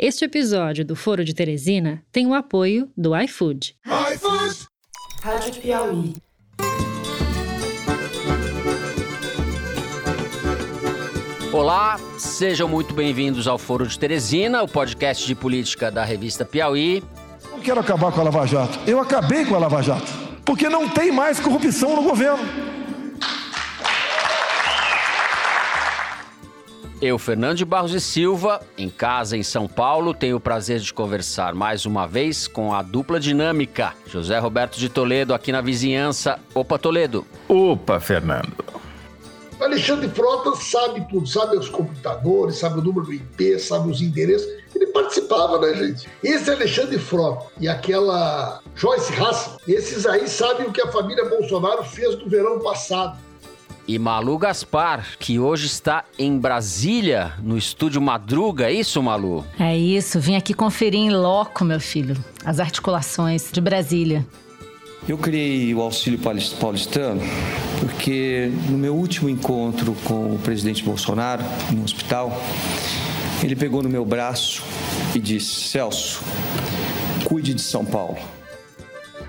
Este episódio do Foro de Teresina tem o apoio do iFood. iFood! Rádio Piauí. Olá, sejam muito bem-vindos ao Foro de Teresina, o podcast de política da revista Piauí. Não quero acabar com a Lava Jato. Eu acabei com a Lava Jato, porque não tem mais corrupção no governo. Eu, Fernando de Barros e Silva, em casa em São Paulo, tenho o prazer de conversar mais uma vez com a dupla dinâmica, José Roberto de Toledo, aqui na vizinhança. Opa, Toledo. Opa, Fernando. O Alexandre Frota sabe tudo, sabe os computadores, sabe o número do IP, sabe os endereços. Ele participava, né, gente? Esse Alexandre Frota e aquela Joyce Haas, esses aí sabem o que a família Bolsonaro fez no verão passado e Malu Gaspar, que hoje está em Brasília, no estúdio Madruga. É isso, Malu? É isso. Vim aqui conferir em loco, meu filho, as articulações de Brasília. Eu criei o auxílio paulistano porque no meu último encontro com o presidente Bolsonaro no hospital, ele pegou no meu braço e disse: Celso, cuide de São Paulo.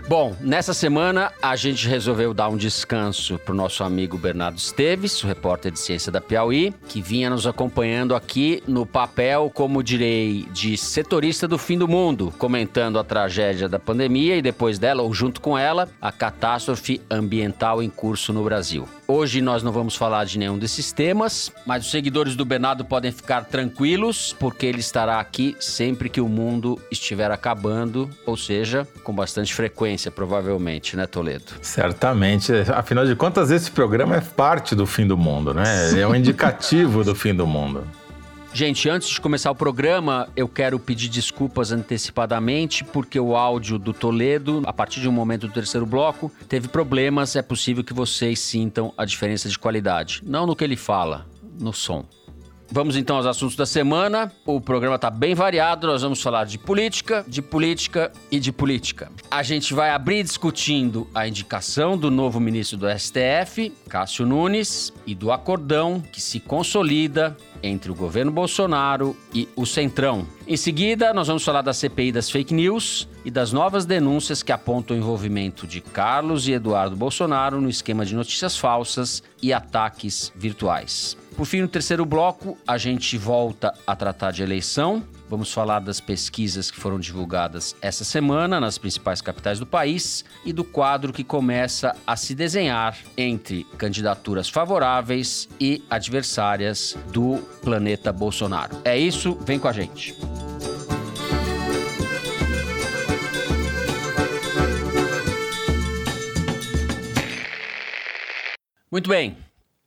Bom, nessa semana a gente resolveu dar um descanso para o nosso amigo Bernardo Esteves, o repórter de ciência da Piauí, que vinha nos acompanhando aqui no papel, como direi, de setorista do fim do mundo, comentando a tragédia da pandemia e depois dela, ou junto com ela, a catástrofe ambiental em curso no Brasil. Hoje nós não vamos falar de nenhum desses temas, mas os seguidores do Bernardo podem ficar tranquilos, porque ele estará aqui sempre que o mundo estiver acabando, ou seja, com bastante frequência, provavelmente, né, Toledo? Certamente. Afinal de contas, esse programa é parte do fim do mundo, né? É um indicativo do fim do mundo. Gente, antes de começar o programa, eu quero pedir desculpas antecipadamente, porque o áudio do Toledo, a partir de um momento do terceiro bloco, teve problemas. É possível que vocês sintam a diferença de qualidade. Não no que ele fala, no som. Vamos então aos assuntos da semana. O programa está bem variado. Nós vamos falar de política, de política e de política. A gente vai abrir discutindo a indicação do novo ministro do STF, Cássio Nunes, e do acordão que se consolida entre o governo Bolsonaro e o Centrão. Em seguida, nós vamos falar da CPI das fake news e das novas denúncias que apontam o envolvimento de Carlos e Eduardo Bolsonaro no esquema de notícias falsas e ataques virtuais. Por fim, no terceiro bloco, a gente volta a tratar de eleição. Vamos falar das pesquisas que foram divulgadas essa semana nas principais capitais do país e do quadro que começa a se desenhar entre candidaturas favoráveis e adversárias do planeta Bolsonaro. É isso, vem com a gente. Muito bem,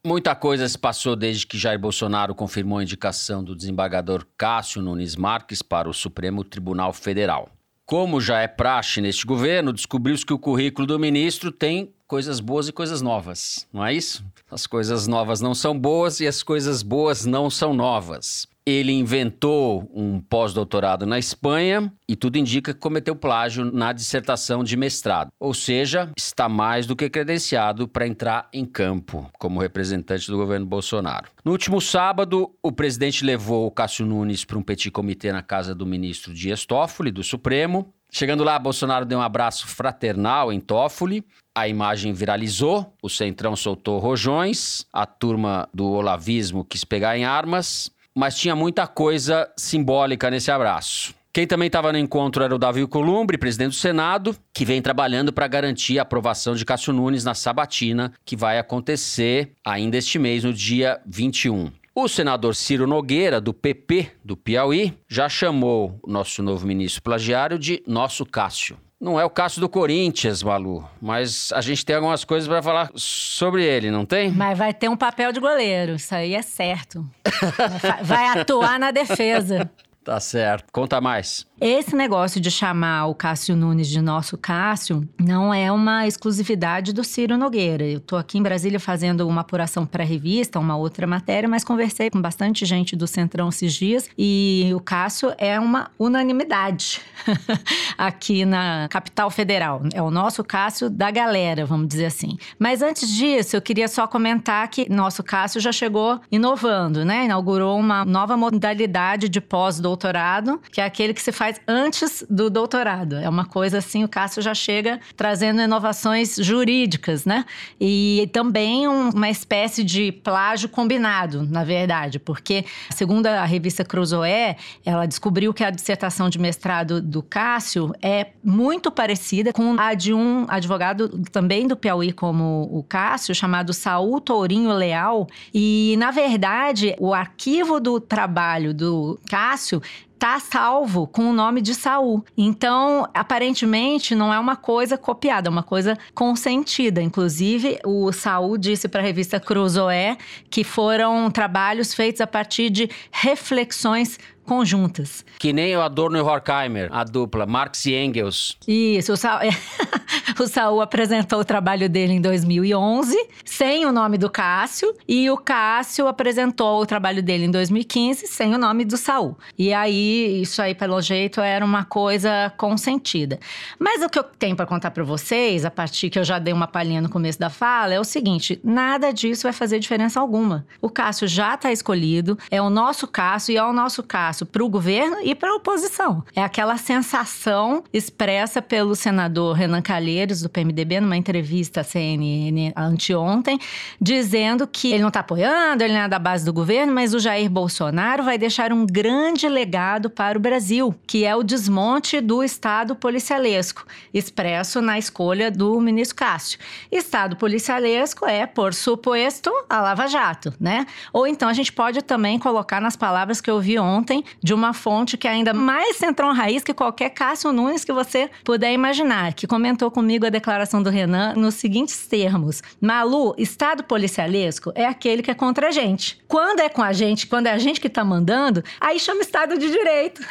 Muita coisa se passou desde que Jair Bolsonaro confirmou a indicação do desembargador Cássio Nunes Marques para o Supremo Tribunal Federal. Como já é praxe neste governo, descobriu-se que o currículo do ministro tem coisas boas e coisas novas, não é isso? As coisas novas não são boas e as coisas boas não são novas. Ele inventou um pós-doutorado na Espanha e tudo indica que cometeu plágio na dissertação de mestrado. Ou seja, está mais do que credenciado para entrar em campo como representante do governo Bolsonaro. No último sábado, o presidente levou o Cássio Nunes para um petit comitê na casa do ministro Dias Toffoli, do Supremo. Chegando lá, Bolsonaro deu um abraço fraternal em Toffoli. A imagem viralizou, o Centrão soltou rojões, a turma do olavismo quis pegar em armas mas tinha muita coisa simbólica nesse abraço. Quem também estava no encontro era o Davi Columbre, presidente do Senado, que vem trabalhando para garantir a aprovação de Cássio Nunes na sabatina, que vai acontecer ainda este mês, no dia 21. O senador Ciro Nogueira, do PP do Piauí, já chamou o nosso novo ministro plagiário de nosso Cássio. Não é o caso do Corinthians, Malu, mas a gente tem algumas coisas para falar sobre ele, não tem? Mas vai ter um papel de goleiro, isso aí é certo. vai atuar na defesa. Tá certo. Conta mais. Esse negócio de chamar o Cássio Nunes de nosso Cássio não é uma exclusividade do Ciro Nogueira. Eu estou aqui em Brasília fazendo uma apuração pré-revista, uma outra matéria, mas conversei com bastante gente do Centrão esses dias e o Cássio é uma unanimidade aqui na capital federal. É o nosso Cássio da galera, vamos dizer assim. Mas antes disso, eu queria só comentar que nosso Cássio já chegou inovando, né? Inaugurou uma nova modalidade de pós-doutorado doutorado, que é aquele que se faz antes do doutorado. É uma coisa assim, o Cássio já chega trazendo inovações jurídicas, né? E também um, uma espécie de plágio combinado, na verdade, porque, segundo a revista Cruzoé, ela descobriu que a dissertação de mestrado do Cássio é muito parecida com a de um advogado também do Piauí, como o Cássio, chamado Saul Tourinho Leal. E, na verdade, o arquivo do trabalho do Cássio está salvo com o nome de Saul. Então, aparentemente, não é uma coisa copiada, é uma coisa consentida. Inclusive, o Saul disse para a revista Cruzoé que foram trabalhos feitos a partir de reflexões conjuntas. Que nem o Adorno e o Horkheimer, a dupla, Marx e Engels. Isso, o Saul, o Saul apresentou o trabalho dele em 2011, sem o nome do Cássio, e o Cássio apresentou o trabalho dele em 2015, sem o nome do Saul. E aí, isso aí, pelo jeito, era uma coisa consentida. Mas o que eu tenho para contar para vocês, a partir que eu já dei uma palhinha no começo da fala, é o seguinte: nada disso vai fazer diferença alguma. O Cássio já está escolhido, é o nosso Cássio e é o nosso Cássio para o governo e para a oposição. É aquela sensação expressa pelo senador Renan Calheiros, do PMDB, numa entrevista à CNN anteontem, dizendo que ele não está apoiando, ele não é da base do governo, mas o Jair Bolsonaro vai deixar um grande legado para o Brasil, que é o desmonte do Estado policialesco, expresso na escolha do ministro Cássio. Estado policialesco é, por suposto, a Lava Jato, né? Ou então a gente pode também colocar nas palavras que eu vi ontem de uma fonte que ainda mais centrão raiz que qualquer Cássio Nunes que você puder imaginar, que comentou comigo a declaração do Renan nos seguintes termos: Malu, Estado policialesco é aquele que é contra a gente. Quando é com a gente, quando é a gente que tá mandando, aí chama Estado de Direito.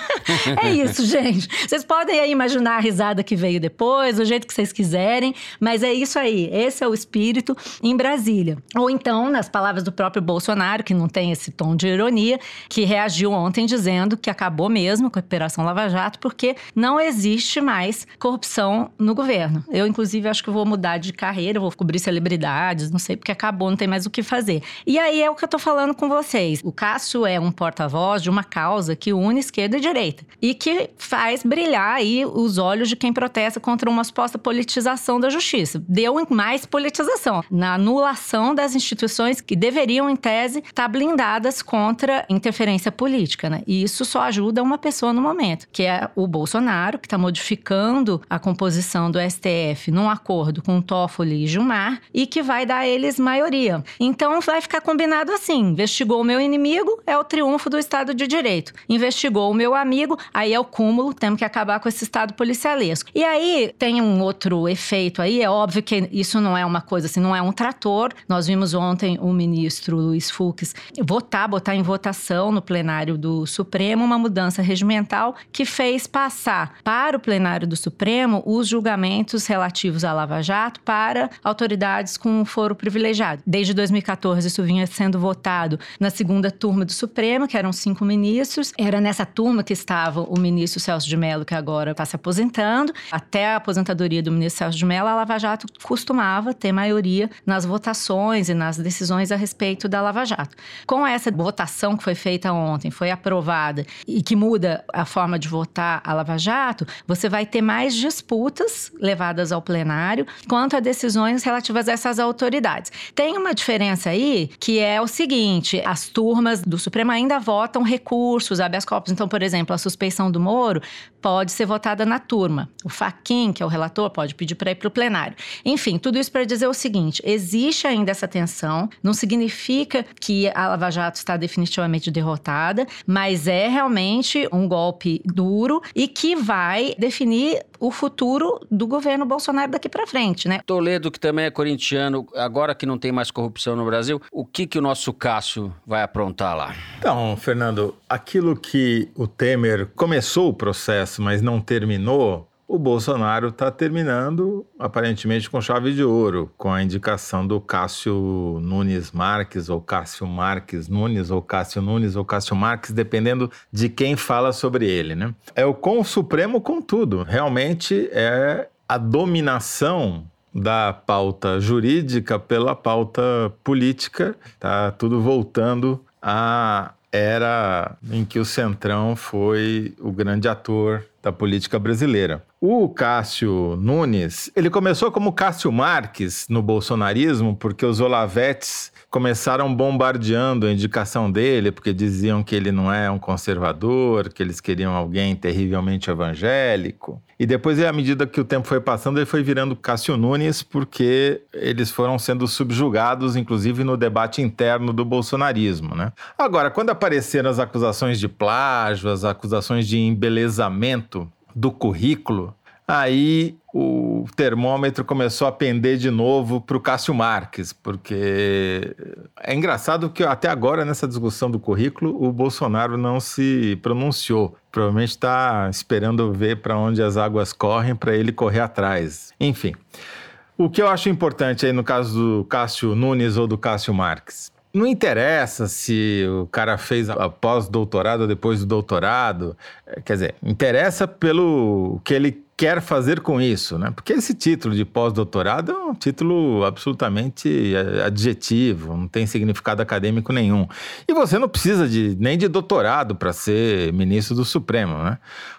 é isso, gente. Vocês podem aí imaginar a risada que veio depois, do jeito que vocês quiserem, mas é isso aí. Esse é o espírito em Brasília. Ou então, nas palavras do próprio Bolsonaro, que não tem esse tom de ironia, que reagiu ontem dizendo que acabou mesmo com a Operação Lava Jato, porque não existe mais corrupção no governo. Eu, inclusive, acho que vou mudar de carreira, vou cobrir celebridades, não sei, porque acabou, não tem mais o que fazer. E aí é o que eu tô falando com vocês. O Cássio é um porta-voz de uma causa que une esquerda e direita e que faz brilhar aí os olhos de quem protesta contra uma suposta politização da justiça. Deu mais politização na anulação das instituições que deveriam, em tese, estar tá blindadas contra interferência política política, né? E isso só ajuda uma pessoa no momento, que é o Bolsonaro, que está modificando a composição do STF num acordo com Toffoli e Gilmar e que vai dar a eles maioria. Então vai ficar combinado assim: investigou o meu inimigo, é o triunfo do Estado de Direito. Investigou o meu amigo, aí é o cúmulo, temos que acabar com esse Estado policialesco. E aí tem um outro efeito aí, é óbvio que isso não é uma coisa assim, não é um trator. Nós vimos ontem o ministro Luiz Fux votar, botar em votação no plenário do Supremo uma mudança regimental que fez passar para o plenário do Supremo os julgamentos relativos à Lava Jato para autoridades com foro privilegiado. Desde 2014, isso vinha sendo votado na segunda turma do Supremo, que eram cinco ministros. Era nessa turma que estava o ministro Celso de Mello, que agora está se aposentando. Até a aposentadoria do ministro Celso de Mello, a Lava Jato costumava ter maioria nas votações e nas decisões a respeito da Lava Jato. Com essa votação que foi feita ontem, foi aprovada e que muda a forma de votar a Lava Jato, você vai ter mais disputas levadas ao plenário quanto a decisões relativas a essas autoridades. Tem uma diferença aí que é o seguinte: as turmas do Supremo ainda votam recursos, habeas corpus. Então, por exemplo, a suspeição do Moro pode ser votada na turma. O Faquin, que é o relator, pode pedir para ir para o plenário. Enfim, tudo isso para dizer o seguinte: existe ainda essa tensão, não significa que a Lava Jato está definitivamente derrotada, mas é realmente um golpe duro e que vai definir o futuro do governo Bolsonaro daqui para frente, né? Toledo, que também é corintiano, agora que não tem mais corrupção no Brasil, o que que o nosso Cássio vai aprontar lá? Então, Fernando, aquilo que o Temer começou o processo, mas não terminou, o Bolsonaro está terminando, aparentemente, com chave de ouro, com a indicação do Cássio Nunes Marques, ou Cássio Marques Nunes, ou Cássio Nunes, ou Cássio Marques, dependendo de quem fala sobre ele, né? É o com o Supremo com tudo. Realmente é a dominação da pauta jurídica pela pauta política, tá tudo voltando a era em que o Centrão foi o grande ator da política brasileira. O Cássio Nunes, ele começou como Cássio Marques no bolsonarismo, porque os Olavetes começaram bombardeando a indicação dele, porque diziam que ele não é um conservador, que eles queriam alguém terrivelmente evangélico. E depois, à medida que o tempo foi passando, ele foi virando Cássio Nunes, porque eles foram sendo subjugados, inclusive no debate interno do bolsonarismo. Né? Agora, quando apareceram as acusações de plágio, as acusações de embelezamento do currículo, aí o termômetro começou a pender de novo para o Cássio Marques, porque é engraçado que até agora, nessa discussão do currículo, o Bolsonaro não se pronunciou. Provavelmente está esperando ver para onde as águas correm para ele correr atrás. Enfim. O que eu acho importante aí no caso do Cássio Nunes ou do Cássio Marques? Não interessa se o cara fez pós-doutorado ou depois do doutorado. Quer dizer, interessa pelo que ele quer fazer com isso, né? Porque esse título de pós-doutorado é um título absolutamente adjetivo, não tem significado acadêmico nenhum. E você não precisa de, nem de doutorado para ser ministro do Supremo, né?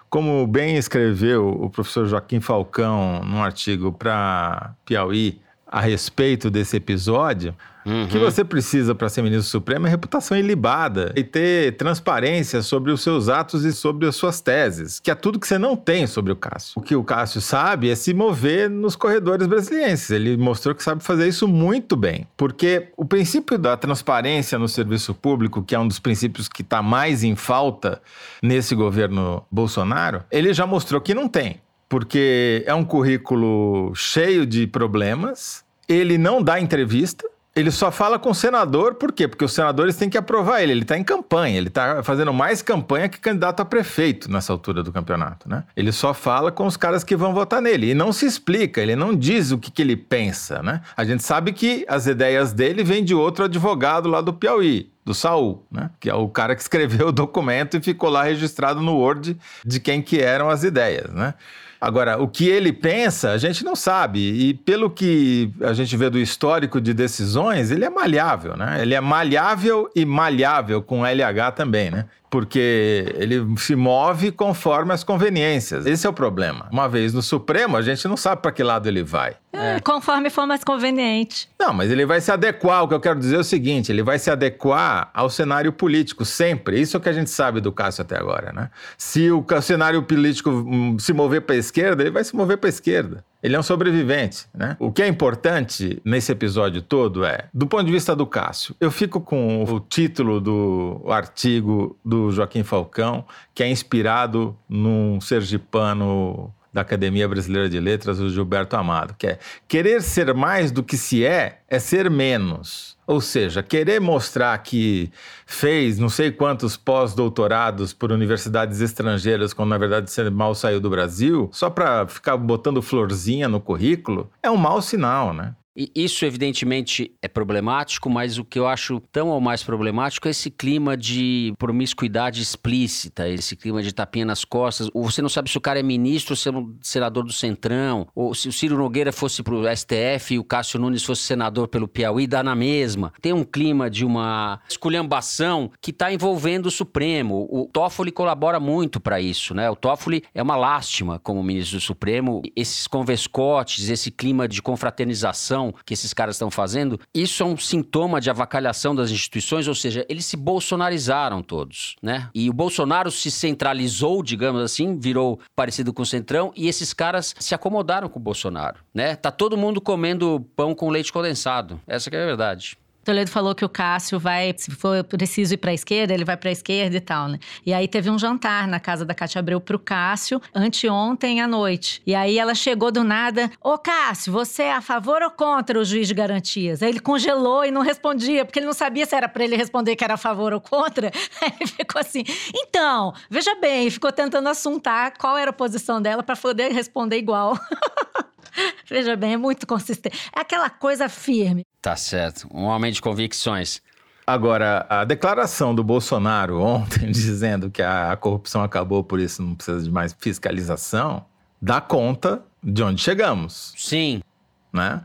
Como bem escreveu o professor Joaquim Falcão num artigo para Piauí a respeito desse episódio, Uhum. O que você precisa para ser ministro supremo é reputação ilibada e ter transparência sobre os seus atos e sobre as suas teses, que é tudo que você não tem sobre o Cássio. O que o Cássio sabe é se mover nos corredores brasileiros. Ele mostrou que sabe fazer isso muito bem, porque o princípio da transparência no serviço público, que é um dos princípios que está mais em falta nesse governo Bolsonaro, ele já mostrou que não tem porque é um currículo cheio de problemas, ele não dá entrevista, ele só fala com o senador, por quê? Porque os senadores têm que aprovar ele. Ele está em campanha, ele está fazendo mais campanha que candidato a prefeito nessa altura do campeonato, né? Ele só fala com os caras que vão votar nele. E não se explica, ele não diz o que, que ele pensa, né? A gente sabe que as ideias dele vêm de outro advogado lá do Piauí, do Saul, né? Que é o cara que escreveu o documento e ficou lá registrado no Word de quem que eram as ideias, né? Agora, o que ele pensa, a gente não sabe. E pelo que a gente vê do histórico de decisões, ele é malhável, né? Ele é malhável e malhável com LH também, né? Porque ele se move conforme as conveniências. Esse é o problema. Uma vez no Supremo, a gente não sabe para que lado ele vai. É, conforme for mais conveniente. Não, mas ele vai se adequar. O que eu quero dizer é o seguinte: ele vai se adequar ao cenário político sempre. Isso é o que a gente sabe do Cássio até agora, né? Se o cenário político hum, se mover para a esquerda, ele vai se mover para a esquerda. Ele é um sobrevivente, né? O que é importante nesse episódio todo é, do ponto de vista do Cássio, eu fico com o título do artigo do Joaquim Falcão, que é inspirado num sergipano da Academia Brasileira de Letras, o Gilberto Amado, que é querer ser mais do que se é, é ser menos. Ou seja, querer mostrar que fez não sei quantos pós-doutorados por universidades estrangeiras, quando na verdade você mal saiu do Brasil, só para ficar botando florzinha no currículo, é um mau sinal, né? E isso, evidentemente, é problemático, mas o que eu acho tão ou mais problemático é esse clima de promiscuidade explícita, esse clima de tapinha nas costas. Ou você não sabe se o cara é ministro ou se é um senador do Centrão, ou se o Ciro Nogueira fosse pro STF e o Cássio Nunes fosse senador pelo Piauí, dá na mesma. Tem um clima de uma esculhambação que está envolvendo o Supremo. O Toffoli colabora muito para isso, né? O Toffoli é uma lástima como ministro do Supremo. Esses convescotes, esse clima de confraternização que esses caras estão fazendo, isso é um sintoma de avacalhação das instituições, ou seja, eles se bolsonarizaram todos, né? E o Bolsonaro se centralizou, digamos assim, virou parecido com o Centrão, e esses caras se acomodaram com o Bolsonaro, né? Tá todo mundo comendo pão com leite condensado. Essa é a verdade. Toledo falou que o Cássio vai, se for preciso ir para a esquerda, ele vai para a esquerda e tal, né? E aí teve um jantar na casa da Cátia Abreu pro Cássio, anteontem à noite. E aí ela chegou do nada: Ô Cássio, você é a favor ou contra o juiz de garantias? Aí ele congelou e não respondia, porque ele não sabia se era para ele responder que era a favor ou contra. Aí ele ficou assim: então, veja bem, ficou tentando assuntar qual era a posição dela para poder responder igual. Veja bem, é muito consistente. É aquela coisa firme. Tá certo. Um homem de convicções. Agora, a declaração do Bolsonaro ontem dizendo que a corrupção acabou, por isso não precisa de mais fiscalização, dá conta de onde chegamos. Sim. Né?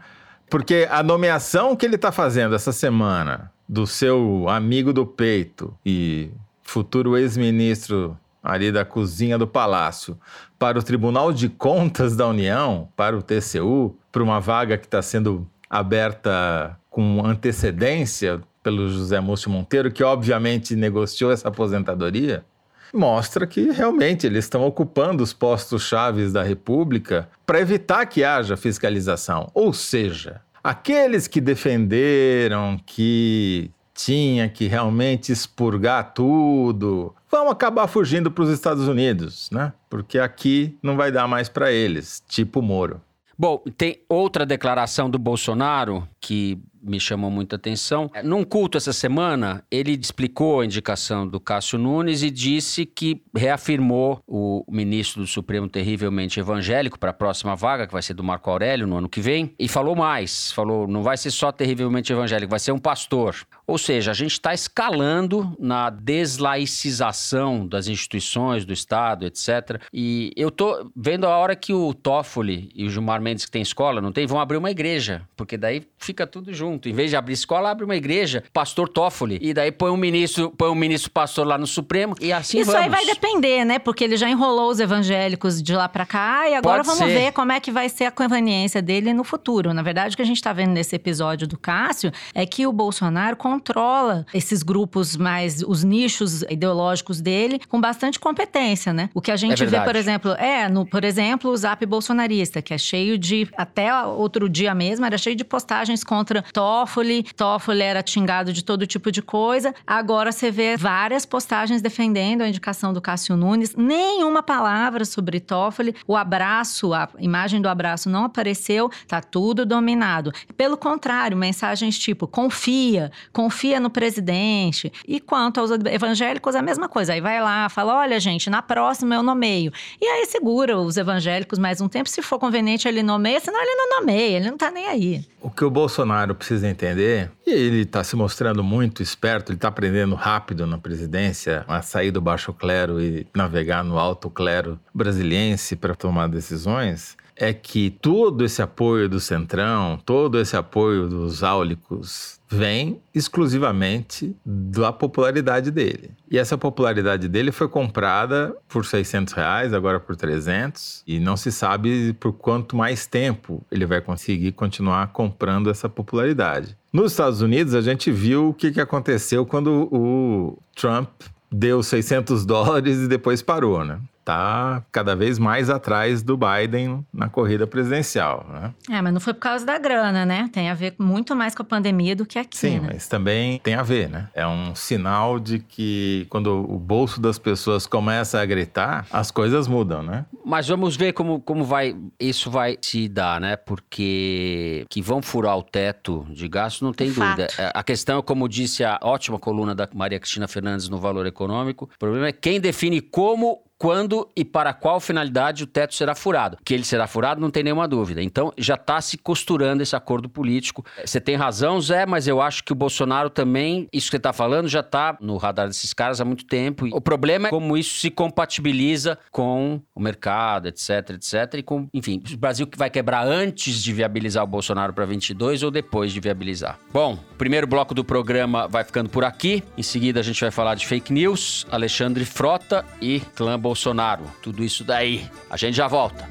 Porque a nomeação que ele está fazendo essa semana do seu amigo do peito e futuro ex-ministro ali da cozinha do palácio para o Tribunal de Contas da União, para o TCU, para uma vaga que está sendo aberta com antecedência pelo José Múcio Monteiro, que obviamente negociou essa aposentadoria, mostra que realmente eles estão ocupando os postos chaves da República para evitar que haja fiscalização. Ou seja, aqueles que defenderam que tinha que realmente expurgar tudo, vão acabar fugindo para os Estados Unidos, né? Porque aqui não vai dar mais para eles, tipo Moro. Bom, tem outra declaração do Bolsonaro que me chamou muita atenção. Num culto essa semana, ele explicou a indicação do Cássio Nunes e disse que reafirmou o ministro do Supremo terrivelmente evangélico para a próxima vaga, que vai ser do Marco Aurélio no ano que vem, e falou mais, falou, não vai ser só terrivelmente evangélico, vai ser um pastor. Ou seja, a gente está escalando na deslaicização das instituições, do Estado, etc. E eu tô vendo a hora que o Toffoli e o Gilmar Mendes, que tem escola, não tem, vão abrir uma igreja, porque daí fica tudo junto. Em vez de abrir escola, abre uma igreja, pastor Toffoli. E daí põe um ministro, põe um ministro pastor lá no Supremo e assim Isso vamos. aí vai depender, né? Porque ele já enrolou os evangélicos de lá para cá e agora Pode vamos ser. ver como é que vai ser a conveniência dele no futuro. Na verdade, o que a gente tá vendo nesse episódio do Cássio é que o Bolsonaro controla esses grupos mais os nichos ideológicos dele com bastante competência, né? O que a gente vê, verdade. por exemplo, é, no, por exemplo, o Zap bolsonarista, que é cheio de até outro dia mesmo era cheio de postagens contra Toffoli. Toffoli era xingado de todo tipo de coisa. Agora você vê várias postagens defendendo a indicação do Cássio Nunes. Nenhuma palavra sobre Toffoli. O abraço, a imagem do abraço não apareceu. Tá tudo dominado. Pelo contrário, mensagens tipo confia, confia no presidente. E quanto aos evangélicos, a mesma coisa. Aí vai lá, fala: olha, gente, na próxima eu nomeio. E aí segura os evangélicos mais um tempo. Se for conveniente, ele nomeia, senão ele não nomeia, ele não tá nem aí. O que o Bolsonaro precisa entender, e ele está se mostrando muito esperto, ele está aprendendo rápido na presidência a sair do baixo clero e navegar no alto clero brasiliense para tomar decisões, é que todo esse apoio do Centrão, todo esse apoio dos áulicos vem exclusivamente da popularidade dele. E essa popularidade dele foi comprada por 600 reais, agora por 300, e não se sabe por quanto mais tempo ele vai conseguir continuar comprando essa popularidade. Nos Estados Unidos, a gente viu o que aconteceu quando o Trump deu 600 dólares e depois parou, né? Tá cada vez mais atrás do Biden na corrida presidencial, né? É, mas não foi por causa da grana, né? Tem a ver muito mais com a pandemia do que aqui, Sim, né? mas também tem a ver, né? É um sinal de que quando o bolso das pessoas começa a gritar, as coisas mudam, né? Mas vamos ver como, como vai isso vai se dar, né? Porque que vão furar o teto de gasto, não tem Fato. dúvida. É, A questão, como disse a ótima coluna da Maria Cristina Fernandes no Valor Econômico, o problema é quem define como quando e para qual finalidade o teto será furado. Que ele será furado, não tem nenhuma dúvida. Então, já está se costurando esse acordo político. Você tem razão, Zé, mas eu acho que o Bolsonaro também, isso que você está falando, já está no radar desses caras há muito tempo. E o problema é como isso se compatibiliza com o mercado, etc, etc. E com, enfim, o Brasil que vai quebrar antes de viabilizar o Bolsonaro para 22 ou depois de viabilizar. Bom, o primeiro bloco do programa vai ficando por aqui. Em seguida, a gente vai falar de fake news, Alexandre Frota e clã Bolsonaro. Tudo isso daí. A gente já volta.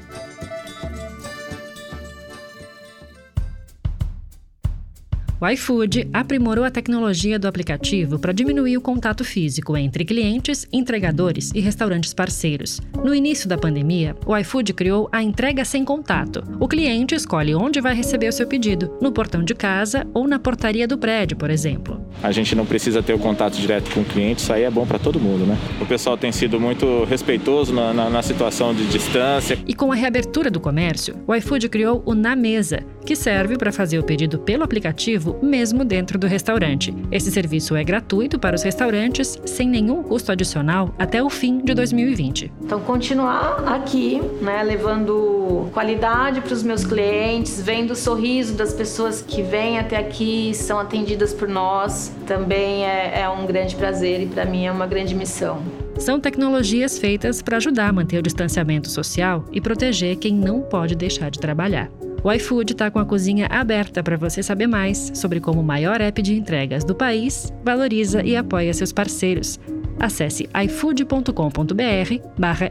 O iFood aprimorou a tecnologia do aplicativo para diminuir o contato físico entre clientes, entregadores e restaurantes parceiros. No início da pandemia, o iFood criou a entrega sem contato. O cliente escolhe onde vai receber o seu pedido, no portão de casa ou na portaria do prédio, por exemplo. A gente não precisa ter o contato direto com o cliente, isso aí é bom para todo mundo, né? O pessoal tem sido muito respeitoso na, na, na situação de distância. E com a reabertura do comércio, o iFood criou o Na Mesa, que serve para fazer o pedido pelo aplicativo mesmo dentro do restaurante. Esse serviço é gratuito para os restaurantes, sem nenhum custo adicional, até o fim de 2020. Então, continuar aqui, né, levando qualidade para os meus clientes, vendo o sorriso das pessoas que vêm até aqui, são atendidas por nós, também é, é um grande prazer e para mim é uma grande missão. São tecnologias feitas para ajudar a manter o distanciamento social e proteger quem não pode deixar de trabalhar. O iFood está com a cozinha aberta para você saber mais sobre como o maior app de entregas do país valoriza e apoia seus parceiros. Acesse ifood.com.br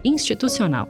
institucional.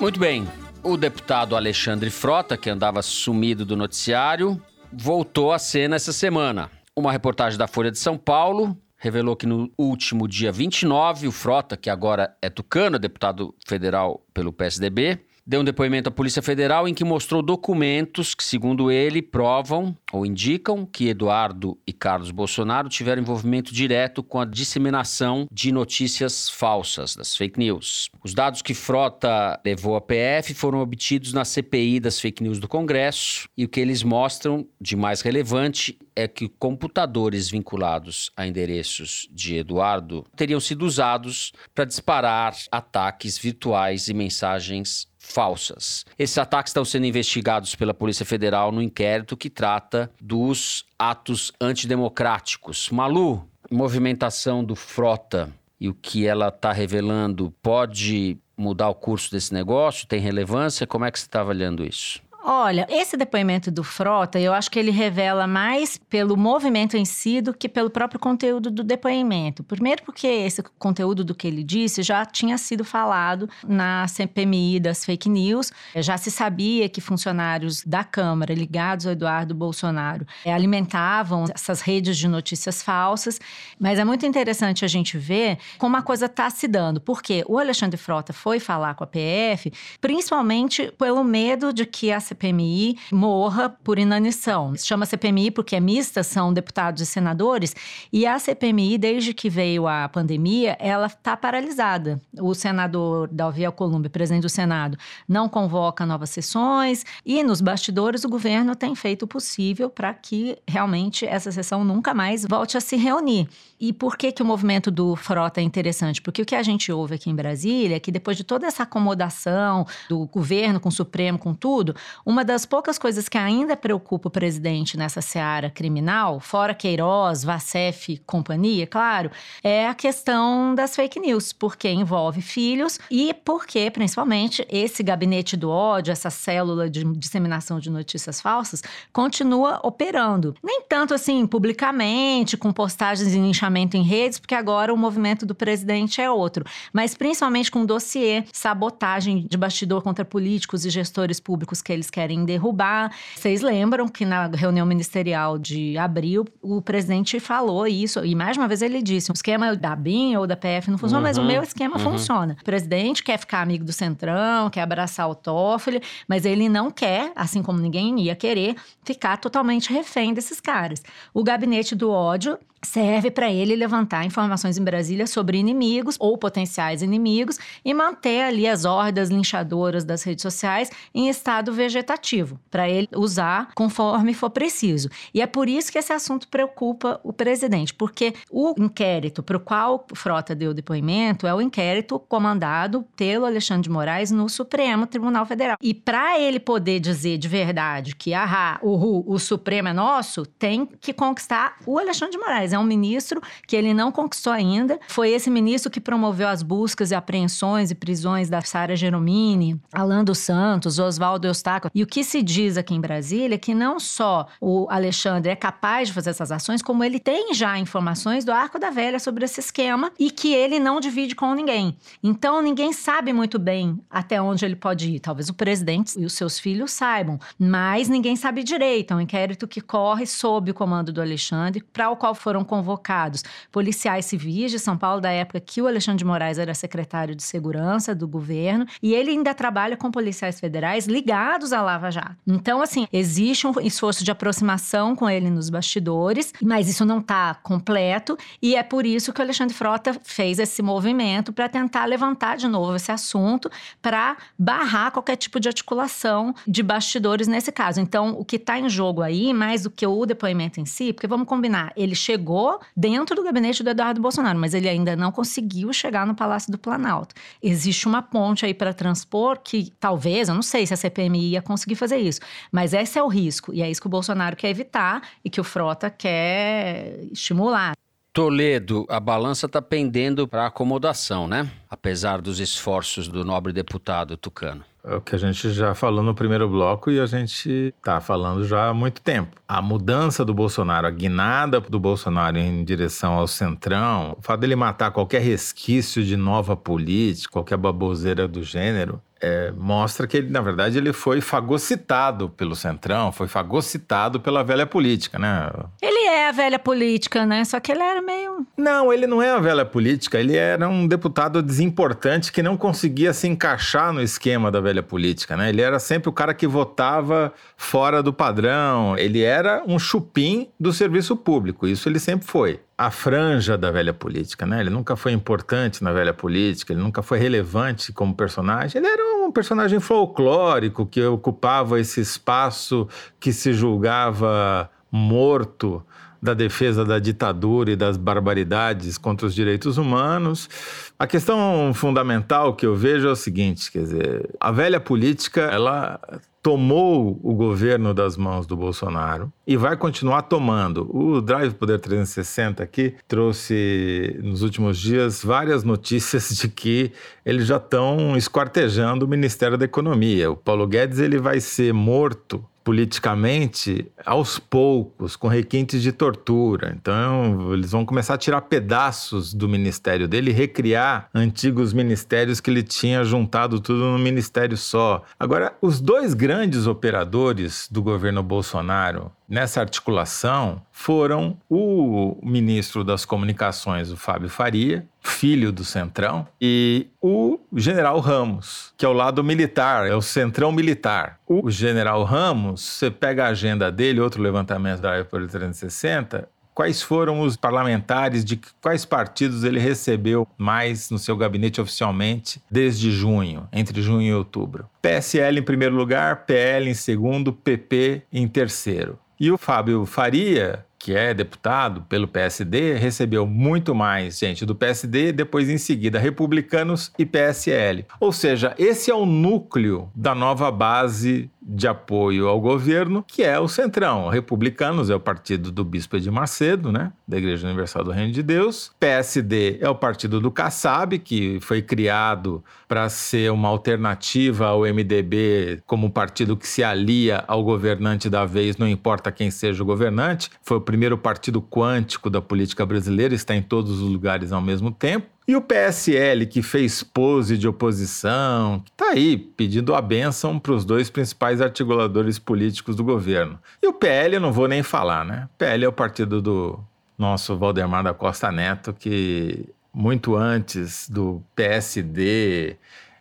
Muito bem. O deputado Alexandre Frota, que andava sumido do noticiário, voltou à cena essa semana. Uma reportagem da Folha de São Paulo revelou que no último dia 29, o Frota, que agora é tucano, deputado federal pelo PSDB, deu um depoimento à Polícia Federal em que mostrou documentos que, segundo ele, provam ou indicam que Eduardo e Carlos Bolsonaro tiveram envolvimento direto com a disseminação de notícias falsas, das fake news. Os dados que Frota levou à PF foram obtidos na CPI das fake news do Congresso e o que eles mostram de mais relevante é que computadores vinculados a endereços de Eduardo teriam sido usados para disparar ataques virtuais e mensagens falsas. Esses ataques estão sendo investigados pela Polícia Federal no inquérito que trata dos atos antidemocráticos. Malu, movimentação do Frota e o que ela está revelando pode mudar o curso desse negócio? Tem relevância? Como é que você está avaliando isso? Olha, esse depoimento do Frota, eu acho que ele revela mais pelo movimento em si do que pelo próprio conteúdo do depoimento. Primeiro, porque esse conteúdo do que ele disse já tinha sido falado na CPMI das fake news. Já se sabia que funcionários da Câmara ligados ao Eduardo Bolsonaro eh, alimentavam essas redes de notícias falsas. Mas é muito interessante a gente ver como a coisa está se dando. Porque o Alexandre Frota foi falar com a PF, principalmente pelo medo de que a CPMI morra por inanição. Se chama CPMI porque é mista, são deputados e senadores, e a CPMI, desde que veio a pandemia, ela está paralisada. O senador Dalvi Alcolumbre, presidente do Senado, não convoca novas sessões e nos bastidores o governo tem feito o possível para que realmente essa sessão nunca mais volte a se reunir. E por que, que o movimento do Frota é interessante? Porque o que a gente ouve aqui em Brasília é que depois de toda essa acomodação do governo com o Supremo, com tudo, uma das poucas coisas que ainda preocupa o presidente nessa seara criminal, fora Queiroz, Vacef e companhia, claro, é a questão das fake news, porque envolve filhos e porque, principalmente, esse gabinete do ódio, essa célula de disseminação de notícias falsas, continua operando. Nem tanto assim publicamente, com postagens em linchamento em redes, porque agora o movimento do presidente é outro, mas principalmente com dossiê, sabotagem de bastidor contra políticos e gestores públicos que eles querem derrubar. Vocês lembram que na reunião ministerial de abril, o presidente falou isso, e mais uma vez ele disse: o esquema da BIM ou da PF não funciona, uhum, mas o uhum, meu esquema uhum. funciona. O presidente quer ficar amigo do Centrão, quer abraçar o Toffoli, mas ele não quer, assim como ninguém ia querer, ficar totalmente refém desses caras. O gabinete do ódio serve para ele levantar informações em Brasília sobre inimigos ou potenciais inimigos e manter ali as hordas linchadoras das redes sociais em estado vegetativo, para ele usar conforme for preciso. E é por isso que esse assunto preocupa o presidente, porque o inquérito para o qual Frota deu depoimento é o inquérito comandado pelo Alexandre de Moraes no Supremo Tribunal Federal. E para ele poder dizer de verdade que ah, o, o Supremo é nosso, tem que conquistar o Alexandre de Moraes é um ministro que ele não conquistou ainda. Foi esse ministro que promoveu as buscas e apreensões e prisões da Sara Geromini, Alan dos Santos, Oswaldo Eustáquio. E o que se diz aqui em Brasília é que não só o Alexandre é capaz de fazer essas ações, como ele tem já informações do Arco da Velha sobre esse esquema e que ele não divide com ninguém. Então ninguém sabe muito bem até onde ele pode ir. Talvez o presidente e os seus filhos saibam, mas ninguém sabe direito. É um inquérito que corre sob o comando do Alexandre, para o qual foram foram convocados policiais civis de São Paulo, da época que o Alexandre de Moraes era secretário de segurança do governo, e ele ainda trabalha com policiais federais ligados à Lava Jato. Então, assim, existe um esforço de aproximação com ele nos bastidores, mas isso não está completo, e é por isso que o Alexandre Frota fez esse movimento para tentar levantar de novo esse assunto, para barrar qualquer tipo de articulação de bastidores nesse caso. Então, o que está em jogo aí, mais do que o depoimento em si, porque vamos combinar, ele chegou chegou dentro do gabinete do Eduardo Bolsonaro, mas ele ainda não conseguiu chegar no Palácio do Planalto. Existe uma ponte aí para transpor que talvez, eu não sei se a CPMI ia conseguir fazer isso, mas esse é o risco e é isso que o Bolsonaro quer evitar e que o Frota quer estimular. Toledo, a balança está pendendo para acomodação, né? Apesar dos esforços do nobre deputado Tucano. É o que a gente já falou no primeiro bloco e a gente está falando já há muito tempo. A mudança do Bolsonaro, a guinada do Bolsonaro em direção ao centrão, o fato dele matar qualquer resquício de nova política, qualquer baboseira do gênero, é, mostra que ele, na verdade, ele foi fagocitado pelo Centrão, foi fagocitado pela velha política, né? Ele é a velha política, né? Só que ele era meio. Não, ele não é a velha política, ele era um deputado desimportante que não conseguia se encaixar no esquema da velha política, né? Ele era sempre o cara que votava fora do padrão, ele era um chupim do serviço público, isso ele sempre foi a franja da velha política, né? Ele nunca foi importante na velha política, ele nunca foi relevante como personagem. Ele era um personagem folclórico que ocupava esse espaço que se julgava morto da defesa da ditadura e das barbaridades contra os direitos humanos. A questão fundamental que eu vejo é o seguinte, quer dizer, a velha política, ela tomou o governo das mãos do Bolsonaro e vai continuar tomando. O Drive Poder 360 aqui trouxe nos últimos dias várias notícias de que eles já estão esquartejando o Ministério da Economia. O Paulo Guedes ele vai ser morto politicamente aos poucos, com requintes de tortura. Então, eles vão começar a tirar pedaços do ministério dele, recriar antigos ministérios que ele tinha juntado tudo num ministério só. Agora, os dois grandes operadores do governo Bolsonaro nessa articulação foram o ministro das Comunicações, o Fábio Faria, filho do Centrão, e o general Ramos, que é o lado militar, é o Centrão Militar. O general Ramos, você pega a agenda dele, outro levantamento da Apple 360, quais foram os parlamentares de quais partidos ele recebeu mais no seu gabinete oficialmente desde junho, entre junho e outubro. PSL em primeiro lugar, PL em segundo, PP em terceiro. E o Fábio Faria, que é deputado pelo PSD, recebeu muito mais gente do PSD, depois em seguida republicanos e PSL. Ou seja, esse é o núcleo da nova base de apoio ao governo, que é o Centrão. Republicanos é o partido do Bispo de Macedo, né? Da Igreja Universal do Reino de Deus. PSD é o partido do Kassab, que foi criado para ser uma alternativa ao MDB como partido que se alia ao governante da vez, não importa quem seja o governante. Foi o primeiro partido quântico da política brasileira, está em todos os lugares ao mesmo tempo. E o PSL, que fez pose de oposição, está aí pedindo a bênção para os dois principais articuladores políticos do governo. E o PL, eu não vou nem falar, né? O PL é o partido do nosso Valdemar da Costa Neto, que muito antes do PSD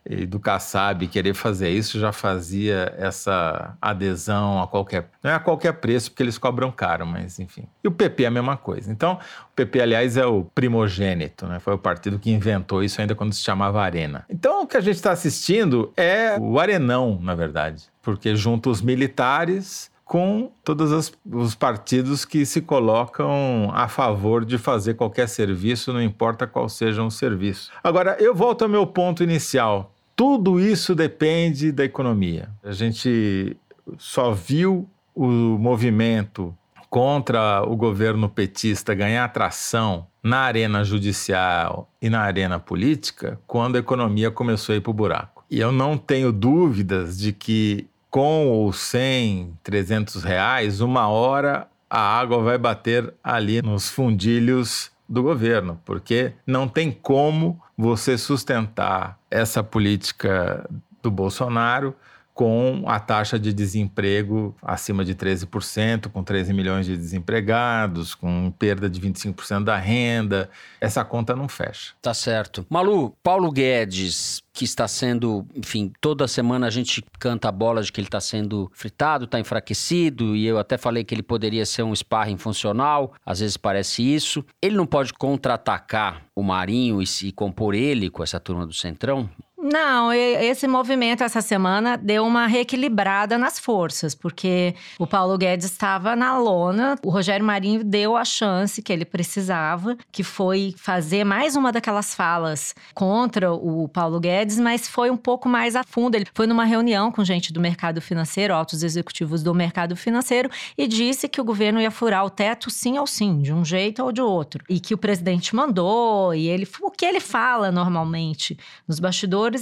e do Kassab querer fazer isso já fazia essa adesão a qualquer. Não é a qualquer preço, porque eles cobram caro, mas enfim. E o PP é a mesma coisa. Então, o PP, aliás, é o primogênito, né? Foi o partido que inventou isso ainda quando se chamava Arena. Então, o que a gente está assistindo é o Arenão, na verdade, porque junto os militares com todos os partidos que se colocam a favor de fazer qualquer serviço, não importa qual seja o serviço. Agora, eu volto ao meu ponto inicial. Tudo isso depende da economia. A gente só viu o movimento contra o governo petista ganhar atração na arena judicial e na arena política quando a economia começou a ir para o buraco. E eu não tenho dúvidas de que com ou sem 300 reais, uma hora a água vai bater ali nos fundilhos do governo, porque não tem como você sustentar essa política do Bolsonaro com a taxa de desemprego acima de 13%, com 13 milhões de desempregados, com perda de 25% da renda. Essa conta não fecha. Tá certo. Malu, Paulo Guedes, que está sendo, enfim, toda semana a gente canta a bola de que ele está sendo fritado, está enfraquecido, e eu até falei que ele poderia ser um sparring funcional, às vezes parece isso. Ele não pode contra-atacar o Marinho e se compor ele com essa turma do Centrão? Não, esse movimento essa semana deu uma reequilibrada nas forças, porque o Paulo Guedes estava na lona, o Rogério Marinho deu a chance que ele precisava, que foi fazer mais uma daquelas falas contra o Paulo Guedes, mas foi um pouco mais a fundo. Ele foi numa reunião com gente do mercado financeiro, altos executivos do mercado financeiro, e disse que o governo ia furar o teto sim ou sim, de um jeito ou de outro. E que o presidente mandou, e ele o que ele fala normalmente nos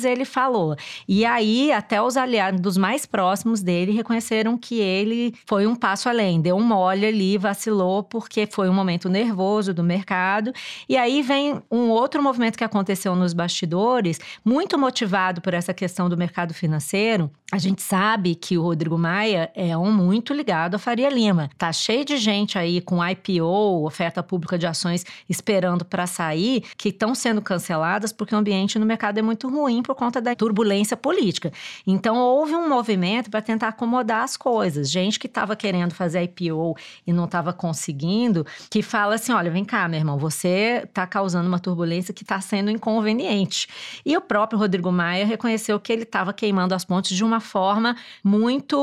ele falou. E aí, até os aliados mais próximos dele reconheceram que ele foi um passo além, deu um mole ali, vacilou, porque foi um momento nervoso do mercado. E aí vem um outro movimento que aconteceu nos bastidores, muito motivado por essa questão do mercado financeiro. A gente sabe que o Rodrigo Maia é um muito ligado à Faria Lima. Tá cheio de gente aí com IPO, oferta pública de ações, esperando para sair, que estão sendo canceladas porque o ambiente no mercado é muito ruim ruim por conta da turbulência política. Então, houve um movimento para tentar acomodar as coisas. Gente que estava querendo fazer IPO e não estava conseguindo, que fala assim: olha, vem cá, meu irmão, você está causando uma turbulência que está sendo inconveniente. E o próprio Rodrigo Maia reconheceu que ele estava queimando as pontes de uma forma muito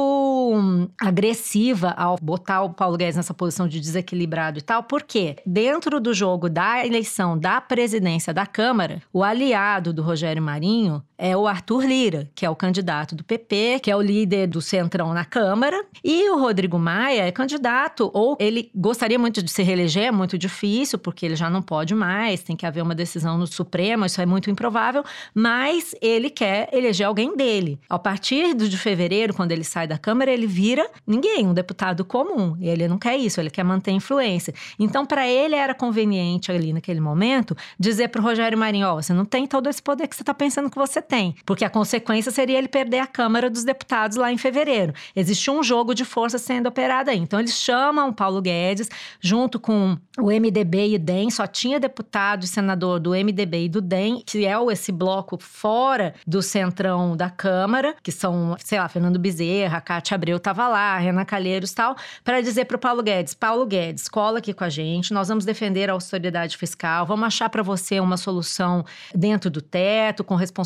hum, agressiva ao botar o Paulo Guedes nessa posição de desequilibrado e tal, porque dentro do jogo da eleição da presidência da Câmara, o aliado do Rogério Marinho é o Arthur Lira, que é o candidato do PP, que é o líder do Centrão na Câmara, e o Rodrigo Maia é candidato, ou ele gostaria muito de se reeleger, é muito difícil, porque ele já não pode mais, tem que haver uma decisão no Supremo, isso é muito improvável, mas ele quer eleger alguém dele. A partir de fevereiro, quando ele sai da Câmara, ele vira ninguém, um deputado comum. Ele não quer isso, ele quer manter influência. Então, para ele era conveniente ali naquele momento dizer para o Rogério Marinho: ó, oh, você não tem todo esse poder que você está pensando que você tem, porque a consequência seria ele perder a Câmara dos Deputados lá em fevereiro. Existe um jogo de força sendo operado aí. Então eles chamam o Paulo Guedes junto com o MDB e o DEM, só tinha deputado e senador do MDB e do DEM, que é esse bloco fora do centrão da Câmara, que são, sei lá, Fernando Bezerra, Cátia Abreu estava lá, Renan Calheiros e tal, para dizer para o Paulo Guedes: Paulo Guedes, cola aqui com a gente, nós vamos defender a austeridade fiscal, vamos achar para você uma solução dentro do teto, com responsabilidade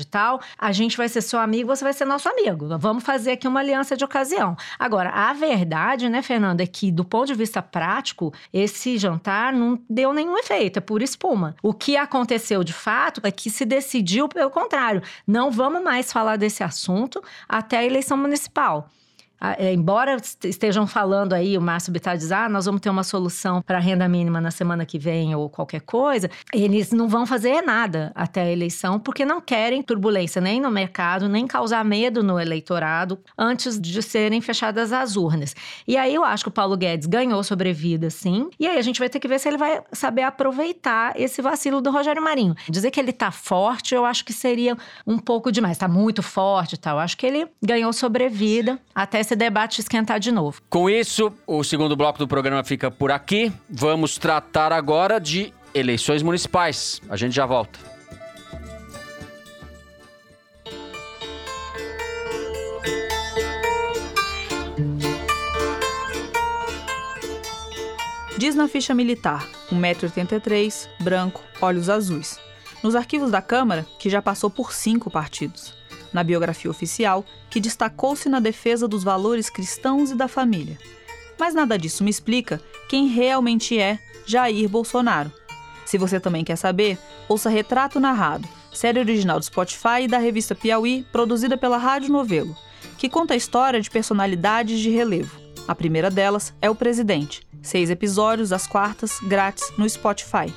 e tal, a gente vai ser seu amigo, você vai ser nosso amigo. Vamos fazer aqui uma aliança de ocasião. Agora, a verdade, né, Fernanda, é que do ponto de vista prático, esse jantar não deu nenhum efeito, é pura espuma. O que aconteceu de fato é que se decidiu pelo contrário. Não vamos mais falar desse assunto até a eleição municipal. É, embora estejam falando aí, o Márcio Bittar diz, ah, nós vamos ter uma solução para a renda mínima na semana que vem ou qualquer coisa, eles não vão fazer nada até a eleição, porque não querem turbulência nem no mercado, nem causar medo no eleitorado antes de serem fechadas as urnas. E aí eu acho que o Paulo Guedes ganhou sobrevida, sim, e aí a gente vai ter que ver se ele vai saber aproveitar esse vacilo do Rogério Marinho. Dizer que ele tá forte, eu acho que seria um pouco demais, tá muito forte e tal. Acho que ele ganhou sobrevida até esse debate esquentar de novo. Com isso, o segundo bloco do programa fica por aqui. Vamos tratar agora de eleições municipais. A gente já volta. Diz na ficha militar, 1,83m, branco, olhos azuis. Nos arquivos da Câmara, que já passou por cinco partidos na biografia oficial, que destacou-se na defesa dos valores cristãos e da família. Mas nada disso me explica quem realmente é Jair Bolsonaro. Se você também quer saber, ouça Retrato Narrado, série original do Spotify e da revista Piauí, produzida pela Rádio Novelo, que conta a história de personalidades de relevo. A primeira delas é o presidente. Seis episódios às quartas, grátis, no Spotify.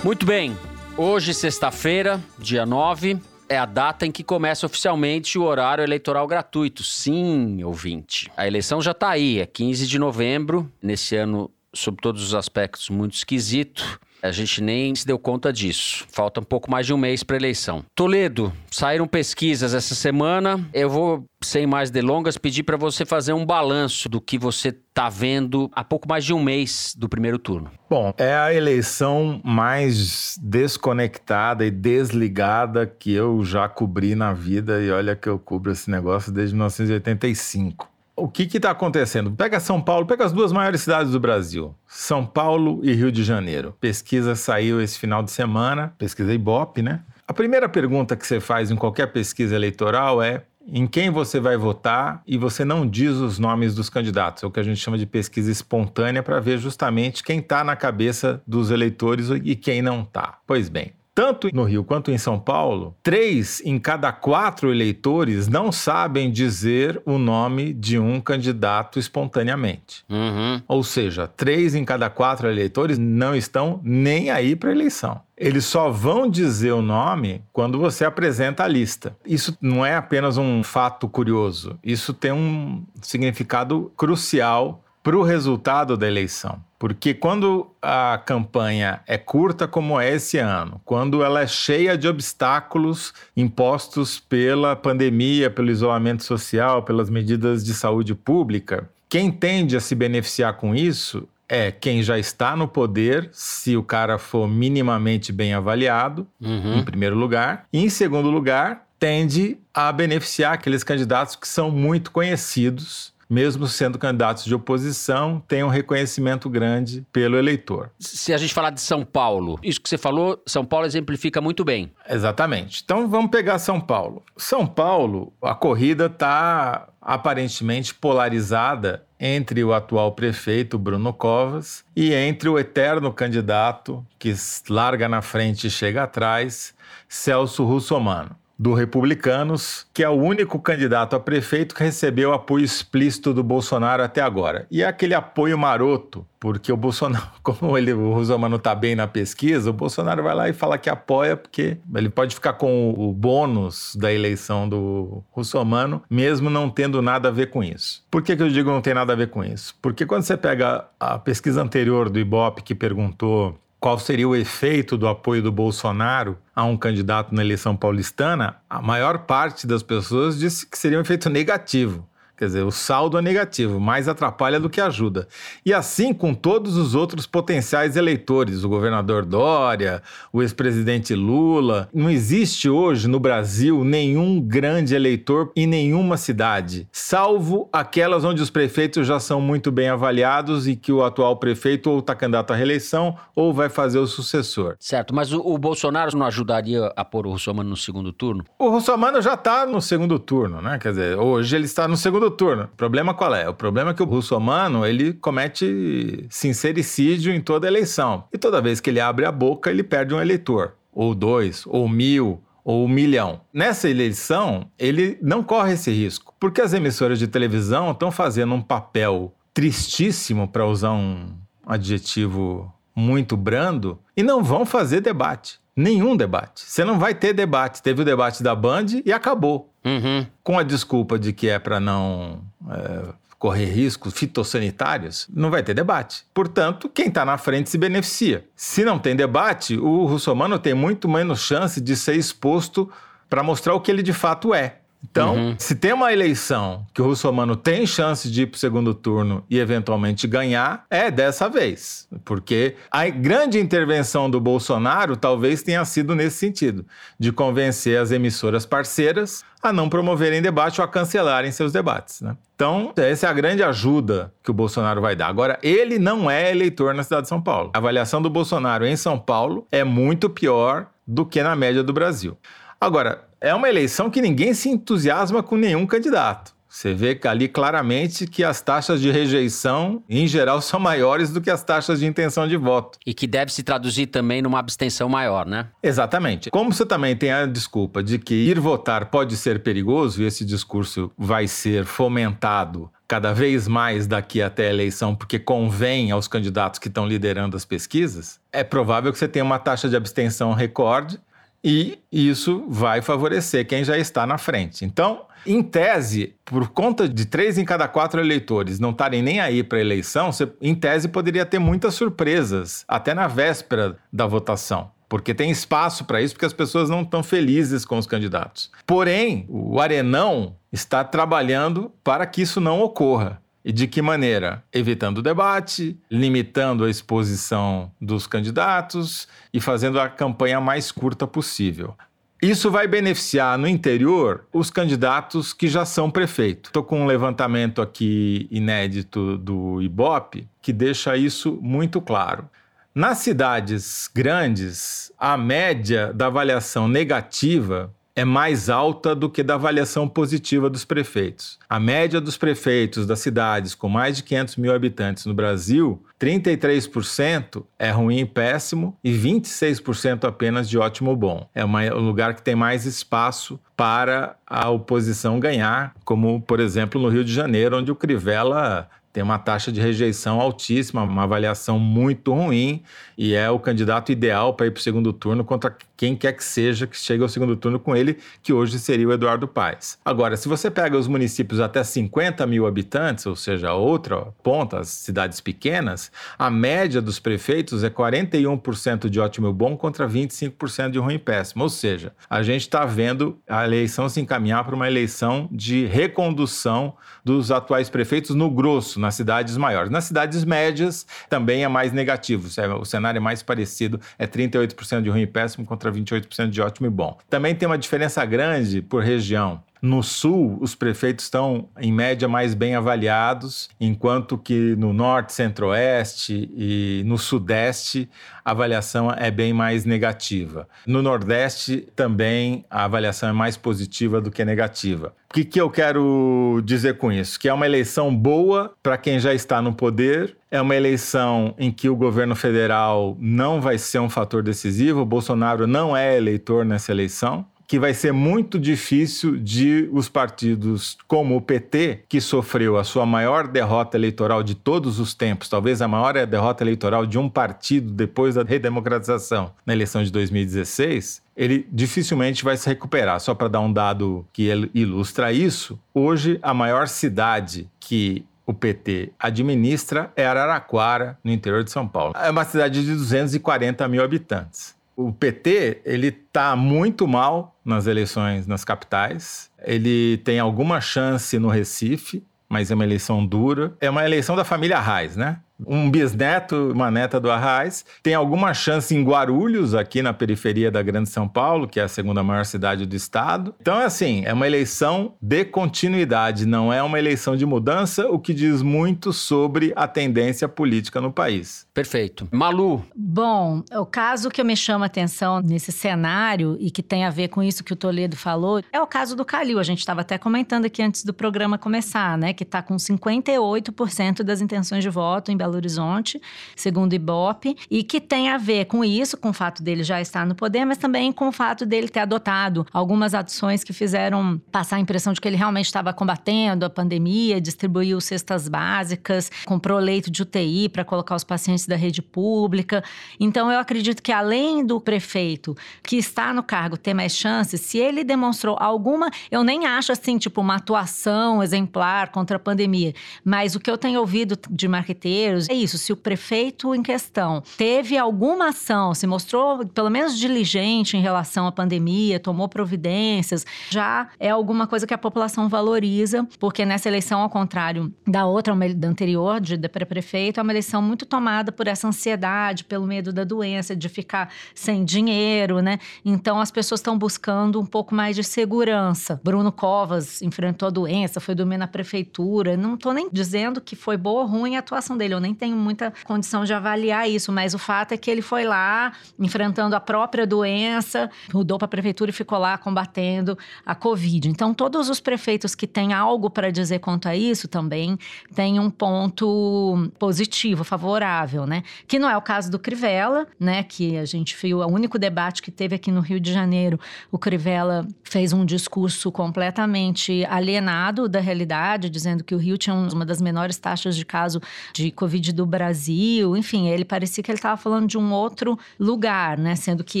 Muito bem. Hoje, sexta-feira, dia 9, é a data em que começa oficialmente o horário eleitoral gratuito. Sim, ouvinte. A eleição já está aí, é 15 de novembro. Nesse ano, sob todos os aspectos, muito esquisito. A gente nem se deu conta disso. Falta um pouco mais de um mês para eleição. Toledo, saíram pesquisas essa semana. Eu vou, sem mais delongas, pedir para você fazer um balanço do que você está vendo há pouco mais de um mês do primeiro turno. Bom, é a eleição mais desconectada e desligada que eu já cobri na vida. E olha que eu cubro esse negócio desde 1985. O que está acontecendo? Pega São Paulo, pega as duas maiores cidades do Brasil, São Paulo e Rio de Janeiro. Pesquisa saiu esse final de semana, pesquisa Ibope, né? A primeira pergunta que você faz em qualquer pesquisa eleitoral é em quem você vai votar e você não diz os nomes dos candidatos. É o que a gente chama de pesquisa espontânea para ver justamente quem está na cabeça dos eleitores e quem não está. Pois bem, tanto no Rio quanto em São Paulo, três em cada quatro eleitores não sabem dizer o nome de um candidato espontaneamente. Uhum. Ou seja, três em cada quatro eleitores não estão nem aí para a eleição. Eles só vão dizer o nome quando você apresenta a lista. Isso não é apenas um fato curioso, isso tem um significado crucial para o resultado da eleição. Porque quando a campanha é curta, como é esse ano, quando ela é cheia de obstáculos impostos pela pandemia, pelo isolamento social, pelas medidas de saúde pública, quem tende a se beneficiar com isso é quem já está no poder, se o cara for minimamente bem avaliado, uhum. em primeiro lugar. E em segundo lugar, tende a beneficiar aqueles candidatos que são muito conhecidos mesmo sendo candidatos de oposição, têm um reconhecimento grande pelo eleitor. Se a gente falar de São Paulo, isso que você falou, São Paulo exemplifica muito bem. Exatamente. Então vamos pegar São Paulo. São Paulo, a corrida está aparentemente polarizada entre o atual prefeito Bruno Covas e entre o eterno candidato que larga na frente e chega atrás, Celso Russomano do Republicanos, que é o único candidato a prefeito que recebeu apoio explícito do Bolsonaro até agora. E é aquele apoio maroto, porque o Bolsonaro, como ele, o Rosomano está bem na pesquisa, o Bolsonaro vai lá e fala que apoia, porque ele pode ficar com o bônus da eleição do Russomano, mesmo não tendo nada a ver com isso. Por que, que eu digo não tem nada a ver com isso? Porque quando você pega a pesquisa anterior do Ibope, que perguntou qual seria o efeito do apoio do Bolsonaro a um candidato na eleição paulistana, a maior parte das pessoas disse que seria um efeito negativo. Quer dizer, o saldo é negativo, mais atrapalha do que ajuda. E assim com todos os outros potenciais eleitores, o governador Dória, o ex-presidente Lula. Não existe hoje no Brasil nenhum grande eleitor em nenhuma cidade, salvo aquelas onde os prefeitos já são muito bem avaliados e que o atual prefeito ou está candidato à reeleição ou vai fazer o sucessor. Certo, mas o, o Bolsonaro não ajudaria a pôr o Russomano no segundo turno? O Russomano já está no segundo turno, né? Quer dizer, hoje ele está no segundo segundo turno. O problema qual é? O problema é que o russomano, ele comete sincericídio em toda eleição. E toda vez que ele abre a boca, ele perde um eleitor. Ou dois, ou mil, ou um milhão. Nessa eleição, ele não corre esse risco, porque as emissoras de televisão estão fazendo um papel tristíssimo, para usar um adjetivo muito brando, e não vão fazer debate. Nenhum debate. Você não vai ter debate. Teve o debate da Band e acabou. Uhum. Com a desculpa de que é para não é, correr riscos fitossanitários, não vai ter debate. Portanto, quem está na frente se beneficia. Se não tem debate, o russomano tem muito menos chance de ser exposto para mostrar o que ele de fato é. Então, uhum. se tem uma eleição que o Russomano tem chance de ir para o segundo turno e eventualmente ganhar, é dessa vez. Porque a grande intervenção do Bolsonaro talvez tenha sido nesse sentido, de convencer as emissoras parceiras a não promoverem debate ou a cancelarem seus debates. Né? Então, essa é a grande ajuda que o Bolsonaro vai dar. Agora, ele não é eleitor na cidade de São Paulo. A avaliação do Bolsonaro em São Paulo é muito pior do que na média do Brasil. Agora, é uma eleição que ninguém se entusiasma com nenhum candidato. Você vê ali claramente que as taxas de rejeição, em geral, são maiores do que as taxas de intenção de voto. E que deve se traduzir também numa abstenção maior, né? Exatamente. Como você também tem a desculpa de que ir votar pode ser perigoso, e esse discurso vai ser fomentado cada vez mais daqui até a eleição, porque convém aos candidatos que estão liderando as pesquisas, é provável que você tenha uma taxa de abstenção recorde e isso vai favorecer quem já está na frente. Então, em tese, por conta de três em cada quatro eleitores não estarem nem aí para a eleição, você, em tese, poderia ter muitas surpresas, até na véspera da votação. Porque tem espaço para isso, porque as pessoas não estão felizes com os candidatos. Porém, o Arenão está trabalhando para que isso não ocorra. E de que maneira? Evitando o debate, limitando a exposição dos candidatos e fazendo a campanha mais curta possível. Isso vai beneficiar no interior os candidatos que já são prefeito. Estou com um levantamento aqui inédito do IBOP que deixa isso muito claro. Nas cidades grandes, a média da avaliação negativa é mais alta do que da avaliação positiva dos prefeitos. A média dos prefeitos das cidades com mais de 500 mil habitantes no Brasil, 33% é ruim e péssimo e 26% apenas de ótimo bom. É uma, um lugar que tem mais espaço para a oposição ganhar, como, por exemplo, no Rio de Janeiro, onde o Crivella tem uma taxa de rejeição altíssima, uma avaliação muito ruim e é o candidato ideal para ir para o segundo turno contra quem quer que seja que chegue ao segundo turno com ele, que hoje seria o Eduardo Paes. Agora, se você pega os municípios até 50 mil habitantes, ou seja, outra ponta, as cidades pequenas, a média dos prefeitos é 41% de ótimo e bom contra 25% de ruim e péssimo. Ou seja, a gente está vendo a eleição se encaminhar para uma eleição de recondução dos atuais prefeitos no grosso, nas cidades maiores. Nas cidades médias também é mais negativo, o cenário é mais parecido, é 38% de ruim e péssimo contra 28% de ótimo e bom. Também tem uma diferença grande por região. No sul, os prefeitos estão, em média, mais bem avaliados, enquanto que no norte, centro-oeste e no sudeste, a avaliação é bem mais negativa. No nordeste, também, a avaliação é mais positiva do que negativa. O que, que eu quero dizer com isso? Que é uma eleição boa para quem já está no poder, é uma eleição em que o governo federal não vai ser um fator decisivo, o Bolsonaro não é eleitor nessa eleição que vai ser muito difícil de os partidos como o PT, que sofreu a sua maior derrota eleitoral de todos os tempos, talvez a maior derrota eleitoral de um partido depois da redemocratização na eleição de 2016, ele dificilmente vai se recuperar. Só para dar um dado que ilustra isso, hoje a maior cidade que o PT administra é Araraquara, no interior de São Paulo. É uma cidade de 240 mil habitantes. O PT, ele está muito mal nas eleições nas capitais. Ele tem alguma chance no Recife, mas é uma eleição dura. É uma eleição da família Reis, né? Um bisneto, uma neta do Arraes. Tem alguma chance em Guarulhos, aqui na periferia da Grande São Paulo, que é a segunda maior cidade do estado. Então, é assim, é uma eleição de continuidade, não é uma eleição de mudança, o que diz muito sobre a tendência política no país. Perfeito. Malu. Bom, o caso que eu me chama a atenção nesse cenário e que tem a ver com isso que o Toledo falou é o caso do Calil. A gente estava até comentando aqui antes do programa começar, né? Que está com 58% das intenções de voto em Belo Belo Horizonte, segundo o Ibope, e que tem a ver com isso, com o fato dele já estar no poder, mas também com o fato dele ter adotado algumas ações que fizeram passar a impressão de que ele realmente estava combatendo a pandemia, distribuiu cestas básicas, comprou leito de UTI para colocar os pacientes da rede pública. Então, eu acredito que além do prefeito que está no cargo ter mais chances, se ele demonstrou alguma, eu nem acho assim, tipo, uma atuação exemplar contra a pandemia, mas o que eu tenho ouvido de marqueteiros, é isso, se o prefeito em questão teve alguma ação, se mostrou pelo menos diligente em relação à pandemia, tomou providências, já é alguma coisa que a população valoriza, porque nessa eleição, ao contrário da outra, da anterior, de, de prefeito, é uma eleição muito tomada por essa ansiedade, pelo medo da doença, de ficar sem dinheiro, né? Então as pessoas estão buscando um pouco mais de segurança. Bruno Covas enfrentou a doença, foi dormir na prefeitura. Não estou nem dizendo que foi boa ou ruim a atuação dele, eu nem tenho muita condição de avaliar isso, mas o fato é que ele foi lá enfrentando a própria doença, mudou para a prefeitura e ficou lá combatendo a Covid. Então, todos os prefeitos que têm algo para dizer quanto a isso também têm um ponto positivo, favorável, né? Que não é o caso do Crivella, né? Que a gente viu, o único debate que teve aqui no Rio de Janeiro, o Crivella fez um discurso completamente alienado da realidade, dizendo que o Rio tinha uma das menores taxas de caso de Covid Covid do Brasil, enfim, ele parecia que ele estava falando de um outro lugar, né? Sendo que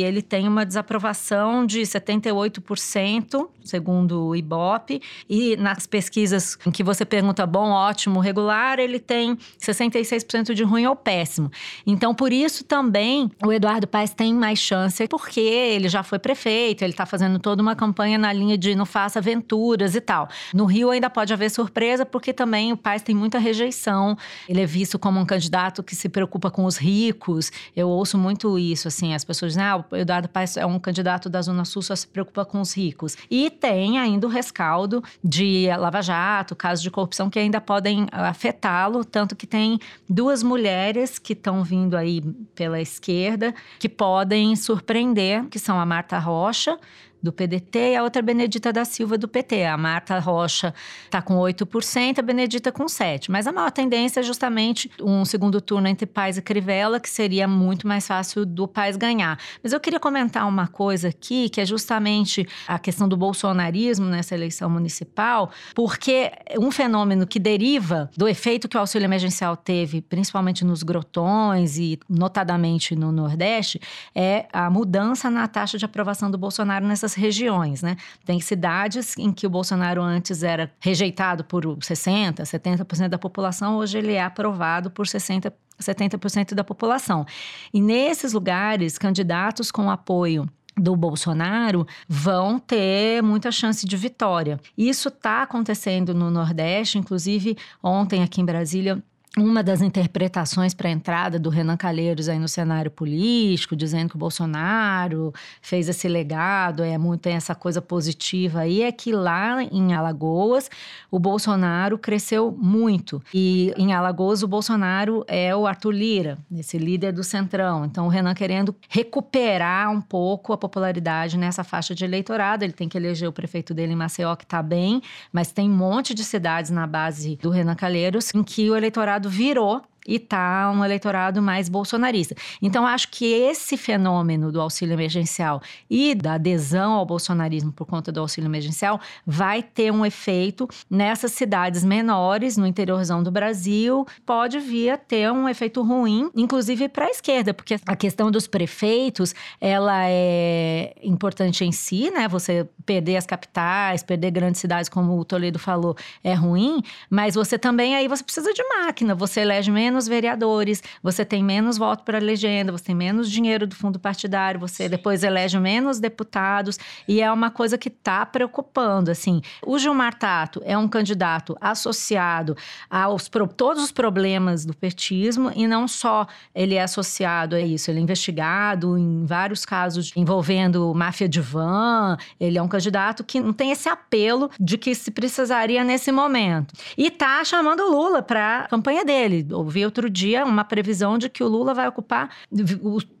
ele tem uma desaprovação de 78%, segundo o Ibope, e nas pesquisas em que você pergunta bom, ótimo, regular, ele tem 66% de ruim ou péssimo. Então, por isso também o Eduardo Paes tem mais chance, porque ele já foi prefeito, ele está fazendo toda uma campanha na linha de não faça aventuras e tal. No Rio ainda pode haver surpresa, porque também o Paes tem muita rejeição, ele é visto visto como um candidato que se preocupa com os ricos. Eu ouço muito isso, assim, as pessoas dizem, ah, o Eduardo Paes é um candidato da Zona Sul, só se preocupa com os ricos. E tem ainda o rescaldo de Lava Jato, casos de corrupção que ainda podem afetá-lo, tanto que tem duas mulheres que estão vindo aí pela esquerda que podem surpreender, que são a Marta Rocha, do PDT e a outra Benedita da Silva do PT. A Marta Rocha está com 8%, a Benedita com 7%. Mas a maior tendência é justamente um segundo turno entre Paz e Crivella, que seria muito mais fácil do Paz ganhar. Mas eu queria comentar uma coisa aqui, que é justamente a questão do bolsonarismo nessa eleição municipal, porque um fenômeno que deriva do efeito que o auxílio emergencial teve, principalmente nos grotões e notadamente no Nordeste, é a mudança na taxa de aprovação do Bolsonaro nessas regiões, né? Tem cidades em que o Bolsonaro antes era rejeitado por 60%, 70% da população, hoje ele é aprovado por 60%. 70% da população. E nesses lugares, candidatos com apoio do Bolsonaro vão ter muita chance de vitória. Isso está acontecendo no Nordeste, inclusive ontem aqui em Brasília uma das interpretações para a entrada do Renan Calheiros aí no cenário político, dizendo que o Bolsonaro fez esse legado, é muito tem essa coisa positiva aí, é que lá em Alagoas o Bolsonaro cresceu muito. E em Alagoas o Bolsonaro é o Arthur Lira, esse líder do Centrão. Então o Renan querendo recuperar um pouco a popularidade nessa faixa de eleitorado. Ele tem que eleger o prefeito dele em Maceió, que está bem, mas tem um monte de cidades na base do Renan Calheiros em que o eleitorado virou e tá um eleitorado mais bolsonarista. Então, acho que esse fenômeno do auxílio emergencial e da adesão ao bolsonarismo por conta do auxílio emergencial vai ter um efeito nessas cidades menores, no interiorzão do Brasil, pode vir a ter um efeito ruim, inclusive para a esquerda, porque a questão dos prefeitos, ela é importante em si, né? Você perder as capitais, perder grandes cidades, como o Toledo falou, é ruim, mas você também aí você precisa de máquina, você elege menos menos vereadores, você tem menos voto para legenda, você tem menos dinheiro do fundo partidário, você Sim. depois elege menos deputados e é uma coisa que está preocupando. Assim, o Gilmar Tato é um candidato associado aos todos os problemas do petismo e não só ele é associado a isso, ele é investigado em vários casos envolvendo máfia de van. Ele é um candidato que não tem esse apelo de que se precisaria nesse momento. E tá chamando o Lula para a campanha dele. Ouviu outro dia uma previsão de que o Lula vai ocupar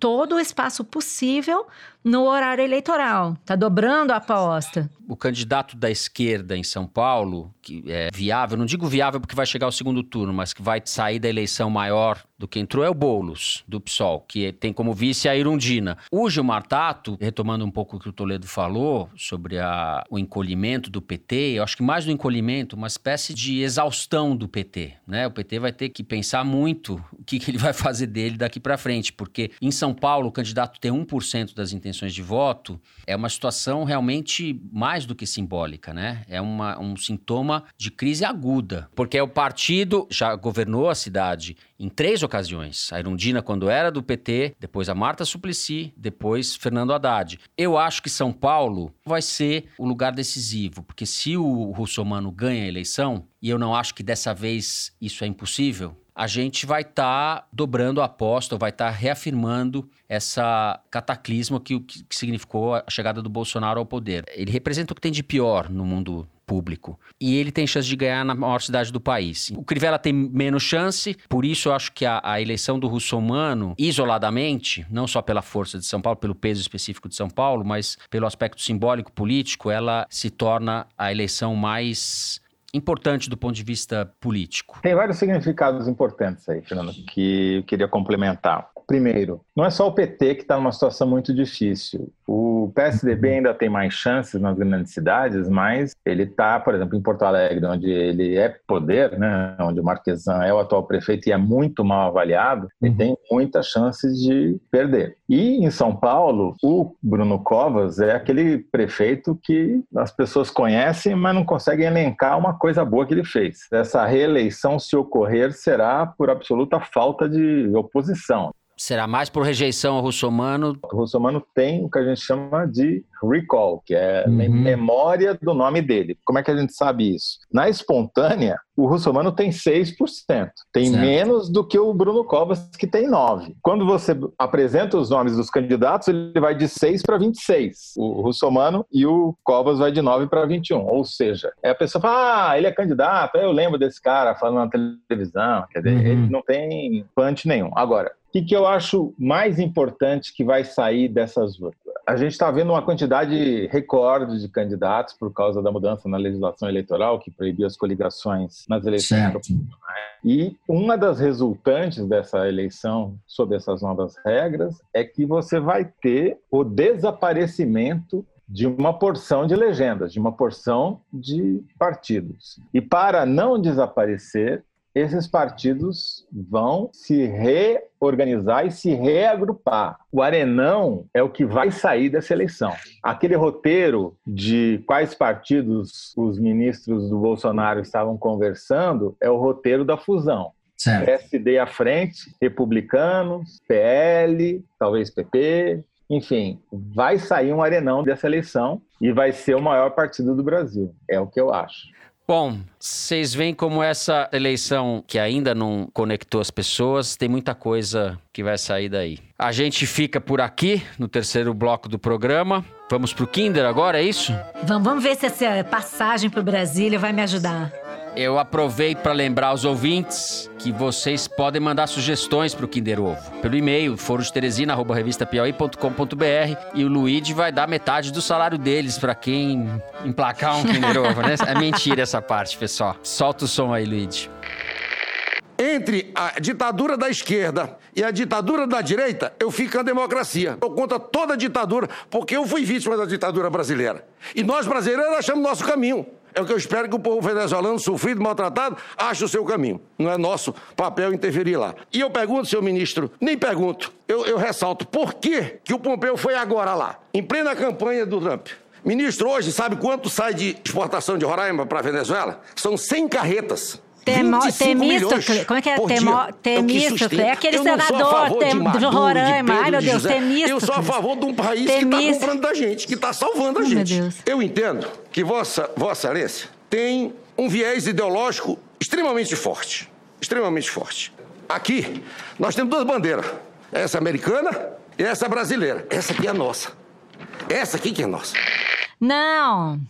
todo o espaço possível no horário eleitoral. Está dobrando a aposta. O candidato da esquerda em São Paulo, é viável, não digo viável porque vai chegar ao segundo turno, mas que vai sair da eleição maior do que entrou, é o Boulos, do PSOL, que tem como vice a Irundina. O Gilmar Tato, retomando um pouco o que o Toledo falou sobre a, o encolhimento do PT, eu acho que mais do encolhimento, uma espécie de exaustão do PT. Né? O PT vai ter que pensar muito o que, que ele vai fazer dele daqui para frente, porque em São Paulo o candidato tem 1% das intenções intenções de voto, é uma situação realmente mais do que simbólica, né? É uma, um sintoma de crise aguda, porque o partido já governou a cidade em três ocasiões. A Irundina, quando era do PT, depois a Marta Suplicy, depois Fernando Haddad. Eu acho que São Paulo vai ser o lugar decisivo, porque se o Russomano ganha a eleição, e eu não acho que dessa vez isso é impossível, a gente vai estar tá dobrando a aposta, vai estar tá reafirmando essa cataclisma que, que significou a chegada do Bolsonaro ao poder. Ele representa o que tem de pior no mundo público. E ele tem chance de ganhar na maior cidade do país. O Crivella tem menos chance, por isso eu acho que a, a eleição do Russomano, isoladamente, não só pela força de São Paulo, pelo peso específico de São Paulo, mas pelo aspecto simbólico político, ela se torna a eleição mais importante do ponto de vista político? Tem vários significados importantes aí, Fernando, que eu queria complementar. Primeiro, não é só o PT que está numa situação muito difícil. O PSDB ainda tem mais chances nas grandes cidades, mas ele está, por exemplo, em Porto Alegre, onde ele é poder, né, onde o Marquesan é o atual prefeito e é muito mal avaliado, ele tem muitas chances de perder. E em São Paulo, o Bruno Covas é aquele prefeito que as pessoas conhecem, mas não conseguem elencar uma coisa boa que ele fez. Essa reeleição, se ocorrer, será por absoluta falta de oposição. Será mais por rejeição ao russomano? O russomano tem o que a gente chama de recall, que é uhum. memória do nome dele. Como é que a gente sabe isso? Na espontânea, o russomano tem 6%. Tem certo. menos do que o Bruno Covas, que tem 9%. Quando você apresenta os nomes dos candidatos, ele vai de 6 para 26. O russomano e o Covas vai de 9 para 21. Ou seja, é a pessoa fala, ah, ele é candidato, eu lembro desse cara falando na televisão. Quer dizer, uhum. ele não tem punch nenhum. Agora, o que, que eu acho mais importante que vai sair dessas? A gente está vendo uma quantidade recorde de candidatos por causa da mudança na legislação eleitoral, que proibiu as coligações nas eleições. Certo. E uma das resultantes dessa eleição, sob essas novas regras, é que você vai ter o desaparecimento de uma porção de legendas, de uma porção de partidos. E para não desaparecer, esses partidos vão se reorganizar e se reagrupar. O Arenão é o que vai sair dessa eleição. Aquele roteiro de quais partidos os ministros do Bolsonaro estavam conversando é o roteiro da fusão. Certo. PSD à frente, republicanos, PL, talvez PP, enfim, vai sair um arenão dessa eleição e vai ser o maior partido do Brasil. É o que eu acho. Bom, vocês veem como essa eleição que ainda não conectou as pessoas, tem muita coisa que vai sair daí. A gente fica por aqui no terceiro bloco do programa. Vamos pro Kinder agora, é isso? Vamos, vamos ver se essa passagem pro Brasília vai me ajudar. Eu aproveito para lembrar aos ouvintes que vocês podem mandar sugestões para o Kinder Ovo. Pelo e-mail, forosteresina.revistapiauí.com.br e o Luigi vai dar metade do salário deles para quem emplacar um Kinder Ovo, né? É mentira essa parte, pessoal. Solta o som aí, Luigi. Entre a ditadura da esquerda e a ditadura da direita, eu fico a democracia. Eu contra toda a ditadura, porque eu fui vítima da ditadura brasileira. E nós brasileiros achamos nosso caminho. É o que eu espero que o povo venezuelano, sofrido, maltratado, ache o seu caminho. Não é nosso papel interferir lá. E eu pergunto, senhor ministro, nem pergunto, eu, eu ressalto, por que, que o Pompeu foi agora lá, em plena campanha do Trump? Ministro, hoje, sabe quanto sai de exportação de Roraima para a Venezuela? São 100 carretas. Temo, Temístocles, como é que é? Temo, Temístocles, é aquele senador tem, de Roraima. Ai, meu Deus, Temístocles. Eu sou a favor de um país que está comprando da gente, que está salvando a oh, gente. Eu entendo que Vossa, Vossa Excelência tem um viés ideológico extremamente forte. Extremamente forte. Aqui, nós temos duas bandeiras. Essa americana e essa brasileira. Essa aqui é nossa. Essa aqui que é nossa. Não.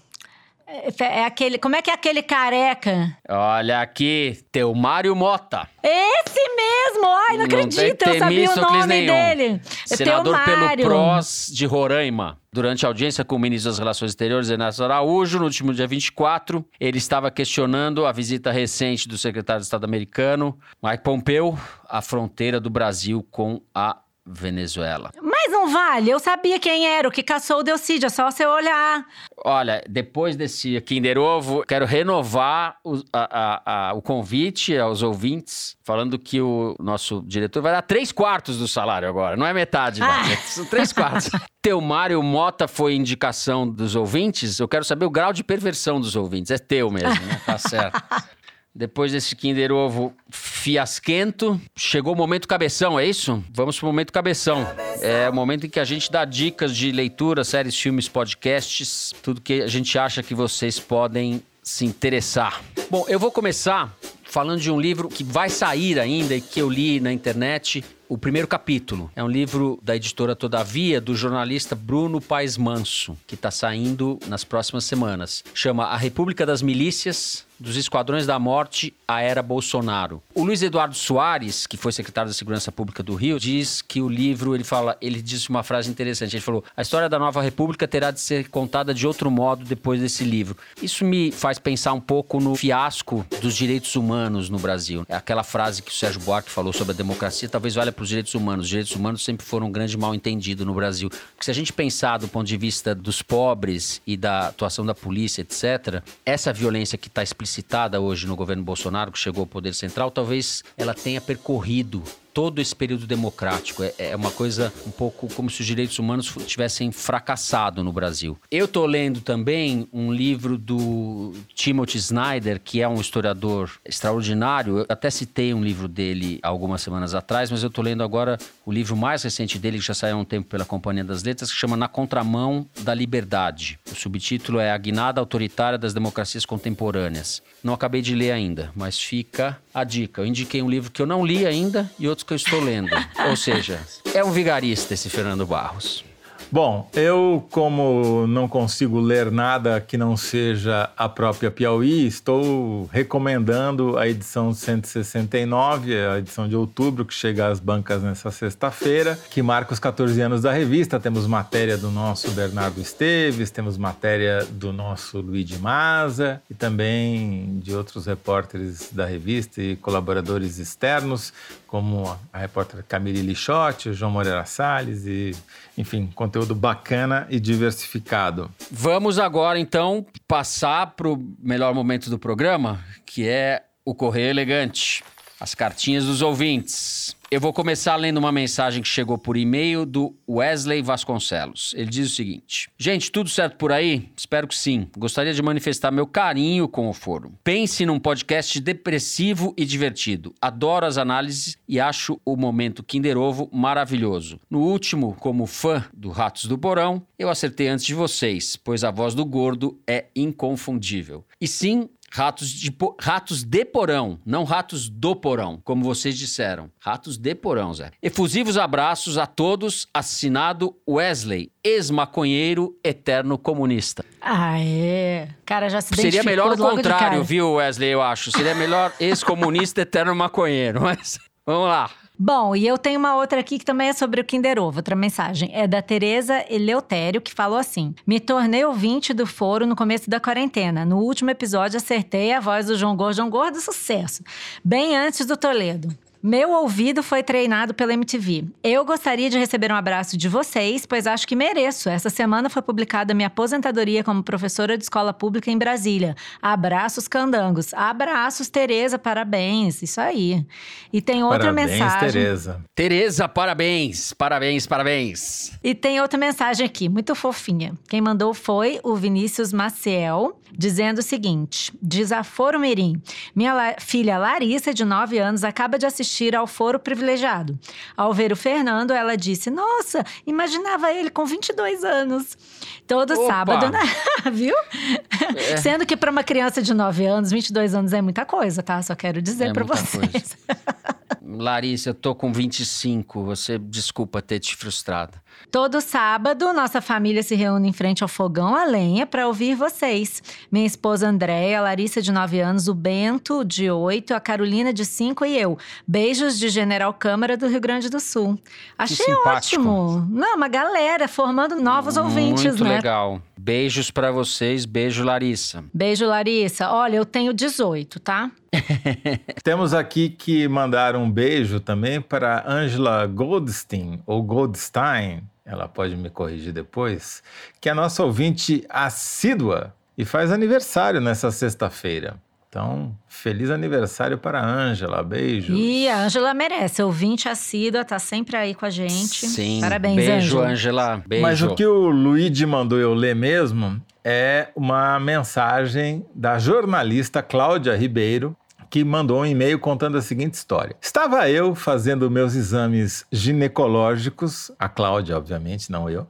É, é aquele. Como é que é aquele careca? Olha aqui, teu Mário Mota. Esse mesmo! Ai, não, não acredito, eu sabia o nome nenhum. dele. Senador pelo PROS de Roraima. Durante a audiência com o ministro das Relações Exteriores, Ernesto Araújo, no último dia 24, ele estava questionando a visita recente do secretário de Estado americano, Mike Pompeo, à fronteira do Brasil com a Venezuela. Mas não vale, eu sabia quem era, o que caçou o Delcídio, é só você olhar. Olha, depois desse Kinder Ovo, quero renovar o, a, a, a, o convite aos ouvintes, falando que o nosso diretor vai dar três quartos do salário agora, não é metade, ah. não. São três quartos. teu Mário Mota foi indicação dos ouvintes, eu quero saber o grau de perversão dos ouvintes. É teu mesmo, né? Tá certo. Depois desse Kinder Ovo fiasquento, chegou o momento cabeção, é isso? Vamos pro momento cabeção. É o momento em que a gente dá dicas de leitura, séries, filmes, podcasts, tudo que a gente acha que vocês podem se interessar. Bom, eu vou começar falando de um livro que vai sair ainda e que eu li na internet o primeiro capítulo. É um livro da editora Todavia, do jornalista Bruno Paes Manso, que está saindo nas próximas semanas. Chama A República das Milícias, dos Esquadrões da Morte à Era Bolsonaro. O Luiz Eduardo Soares, que foi secretário da Segurança Pública do Rio, diz que o livro, ele fala, ele disse uma frase interessante. Ele falou: "A história da nova república terá de ser contada de outro modo depois desse livro". Isso me faz pensar um pouco no fiasco dos direitos humanos no Brasil. É aquela frase que o Sérgio Buarque falou sobre a democracia, talvez valha para os direitos humanos. Os direitos humanos sempre foram um grande mal entendido no Brasil. Porque se a gente pensar do ponto de vista dos pobres e da atuação da polícia, etc., essa violência que está explicitada hoje no governo Bolsonaro, que chegou ao poder central, talvez ela tenha percorrido todo esse período democrático. É, é uma coisa um pouco como se os direitos humanos tivessem fracassado no Brasil. Eu estou lendo também um livro do Timothy Snyder, que é um historiador extraordinário. Eu até citei um livro dele algumas semanas atrás, mas eu estou lendo agora o livro mais recente dele, que já saiu há um tempo pela Companhia das Letras, que chama Na Contramão da Liberdade. O subtítulo é A Guinada Autoritária das Democracias Contemporâneas. Não acabei de ler ainda, mas fica a dica. Eu indiquei um livro que eu não li ainda e outros que eu estou lendo. Ou seja, é um vigarista esse Fernando Barros. Bom, eu, como não consigo ler nada que não seja a própria Piauí, estou recomendando a edição 169, a edição de outubro, que chega às bancas nessa sexta-feira, que marca os 14 anos da revista. Temos matéria do nosso Bernardo Esteves, temos matéria do nosso Luigi Maza e também de outros repórteres da revista e colaboradores externos, como a repórter Camille Lixotti, João Moreira Salles e, enfim, conteúdo bacana e diversificado. Vamos agora, então, passar para o melhor momento do programa, que é o Correio Elegante. As cartinhas dos ouvintes. Eu vou começar lendo uma mensagem que chegou por e-mail do Wesley Vasconcelos. Ele diz o seguinte: Gente, tudo certo por aí? Espero que sim. Gostaria de manifestar meu carinho com o foro. Pense num podcast depressivo e divertido. Adoro as análises e acho o momento Kinder Ovo maravilhoso. No último, como fã do Ratos do Porão, eu acertei antes de vocês, pois a voz do gordo é inconfundível. E sim, Ratos de, ratos de porão, não ratos do porão, como vocês disseram. Ratos de porão, Zé. Efusivos abraços a todos. Assinado Wesley, ex-maconheiro, eterno comunista. Ah, é. Cara, já se Seria melhor o contrário, viu, Wesley, eu acho. Seria melhor ex-comunista, eterno maconheiro. Mas vamos lá. Bom, e eu tenho uma outra aqui que também é sobre o Kinder Ovo, outra mensagem. É da Tereza Eleutério, que falou assim: Me tornei ouvinte do foro no começo da quarentena. No último episódio, acertei a voz do João Gordo, João Gordo, sucesso. Bem antes do Toledo. Meu ouvido foi treinado pela MTV. Eu gostaria de receber um abraço de vocês, pois acho que mereço. Essa semana foi publicada minha aposentadoria como professora de escola pública em Brasília. Abraços candangos. Abraços, Tereza, parabéns. Isso aí. E tem outra parabéns, mensagem. Tereza. Tereza, parabéns. Parabéns, parabéns. E tem outra mensagem aqui, muito fofinha. Quem mandou foi o Vinícius Maciel, dizendo o seguinte: Desaforo Mirim. Minha la filha Larissa, de 9 anos, acaba de assistir assistir ao foro privilegiado. Ao ver o Fernando, ela disse: Nossa, imaginava ele com 22 anos. Todo Opa. sábado, né? viu? É. Sendo que para uma criança de 9 anos, 22 anos é muita coisa, tá? Só quero dizer É para vocês. Larissa, eu tô com 25. Você desculpa ter te frustrado. Todo sábado, nossa família se reúne em frente ao fogão a lenha para ouvir vocês. Minha esposa Andréia, a Larissa, de 9 anos, o Bento, de 8, a Carolina, de 5 e eu. Beijos de General Câmara do Rio Grande do Sul. Achei ótimo. Não, uma galera formando novos ouvintes, Muito né? legal. Beijos pra vocês. Beijo, Larissa. Beijo, Larissa. Olha, eu tenho 18, tá? Temos aqui que mandar um beijo também para Angela Goldstein, ou Goldstein, ela pode me corrigir depois, que é a nossa ouvinte assídua e faz aniversário nessa sexta-feira. Então, feliz aniversário para a Ângela, beijo. E a Ângela merece. Ouvinte assídua, tá sempre aí com a gente. Sim. Parabéns, Beijo, Ângela. Angela. Beijo. Mas o que o Luigi mandou eu ler mesmo é uma mensagem da jornalista Cláudia Ribeiro, que mandou um e-mail contando a seguinte história. Estava eu fazendo meus exames ginecológicos, a Cláudia, obviamente, não eu,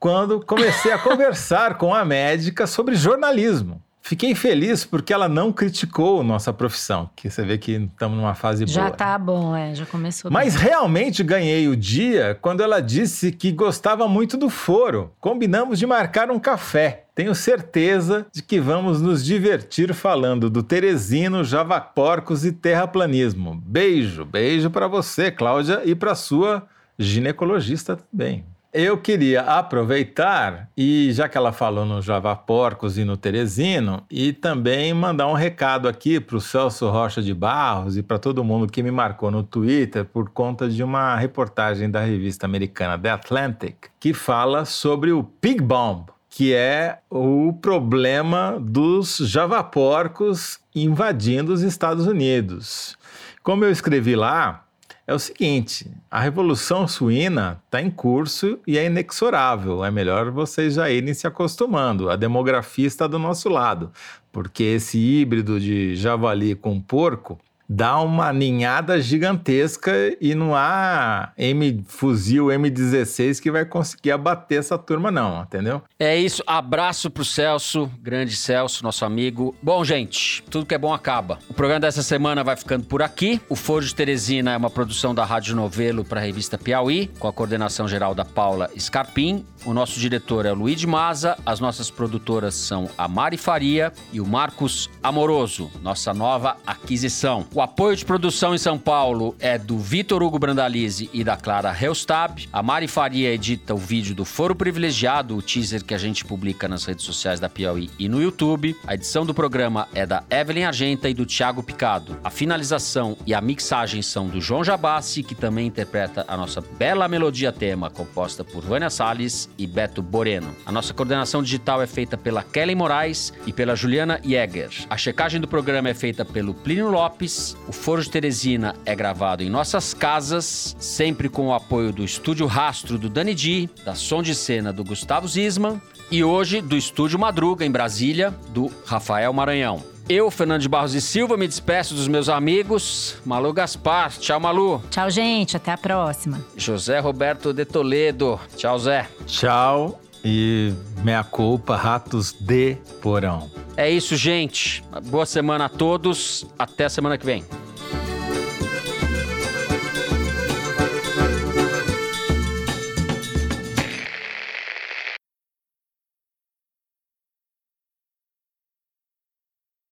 quando comecei a conversar com a médica sobre jornalismo. Fiquei feliz porque ela não criticou nossa profissão, que você vê que estamos numa fase Já boa. tá bom, é, já começou. Mas bem. realmente ganhei o dia quando ela disse que gostava muito do foro. Combinamos de marcar um café. Tenho certeza de que vamos nos divertir falando do Teresino, Javaporcos e terraplanismo. Beijo, beijo para você, Cláudia, e para sua ginecologista também. Eu queria aproveitar, e já que ela falou no Javaporcos e no Teresino, e também mandar um recado aqui para o Celso Rocha de Barros e para todo mundo que me marcou no Twitter por conta de uma reportagem da revista americana The Atlantic, que fala sobre o Pig Bomb, que é o problema dos javaporcos invadindo os Estados Unidos. Como eu escrevi lá, é o seguinte: a revolução suína está em curso e é inexorável. É melhor vocês já irem se acostumando. A demografia está do nosso lado, porque esse híbrido de javali com porco dá uma ninhada gigantesca e não há M fuzil M16 que vai conseguir abater essa turma não, entendeu? É isso, abraço pro Celso, grande Celso, nosso amigo. Bom, gente, tudo que é bom acaba. O programa dessa semana vai ficando por aqui. O Foro de Teresina é uma produção da Rádio Novelo para a revista Piauí, com a coordenação geral da Paula Scarpim. O nosso diretor é o Luiz Maza, as nossas produtoras são a Mari Faria e o Marcos Amoroso, nossa nova aquisição. O apoio de produção em São Paulo é do Vitor Hugo Brandalize e da Clara Helstab. A Mari Faria edita o vídeo do Foro Privilegiado, o teaser que a gente publica nas redes sociais da Piauí e no YouTube. A edição do programa é da Evelyn Argenta e do Thiago Picado. A finalização e a mixagem são do João Jabassi, que também interpreta a nossa bela melodia tema, composta por Vânia Salles e Beto Boreno. A nossa coordenação digital é feita pela Kelly Moraes e pela Juliana Jäger. A checagem do programa é feita pelo Plínio Lopes o Foro de Teresina é gravado em nossas casas, sempre com o apoio do Estúdio Rastro do Dani Di, da Som de Cena do Gustavo Zisman e hoje do Estúdio Madruga, em Brasília, do Rafael Maranhão. Eu, Fernando de Barros e Silva, me despeço dos meus amigos. Malu Gaspar. Tchau, Malu. Tchau, gente. Até a próxima. José Roberto de Toledo. Tchau, Zé. Tchau e meia culpa, ratos de porão. É isso, gente. Boa semana a todos. Até a semana que vem.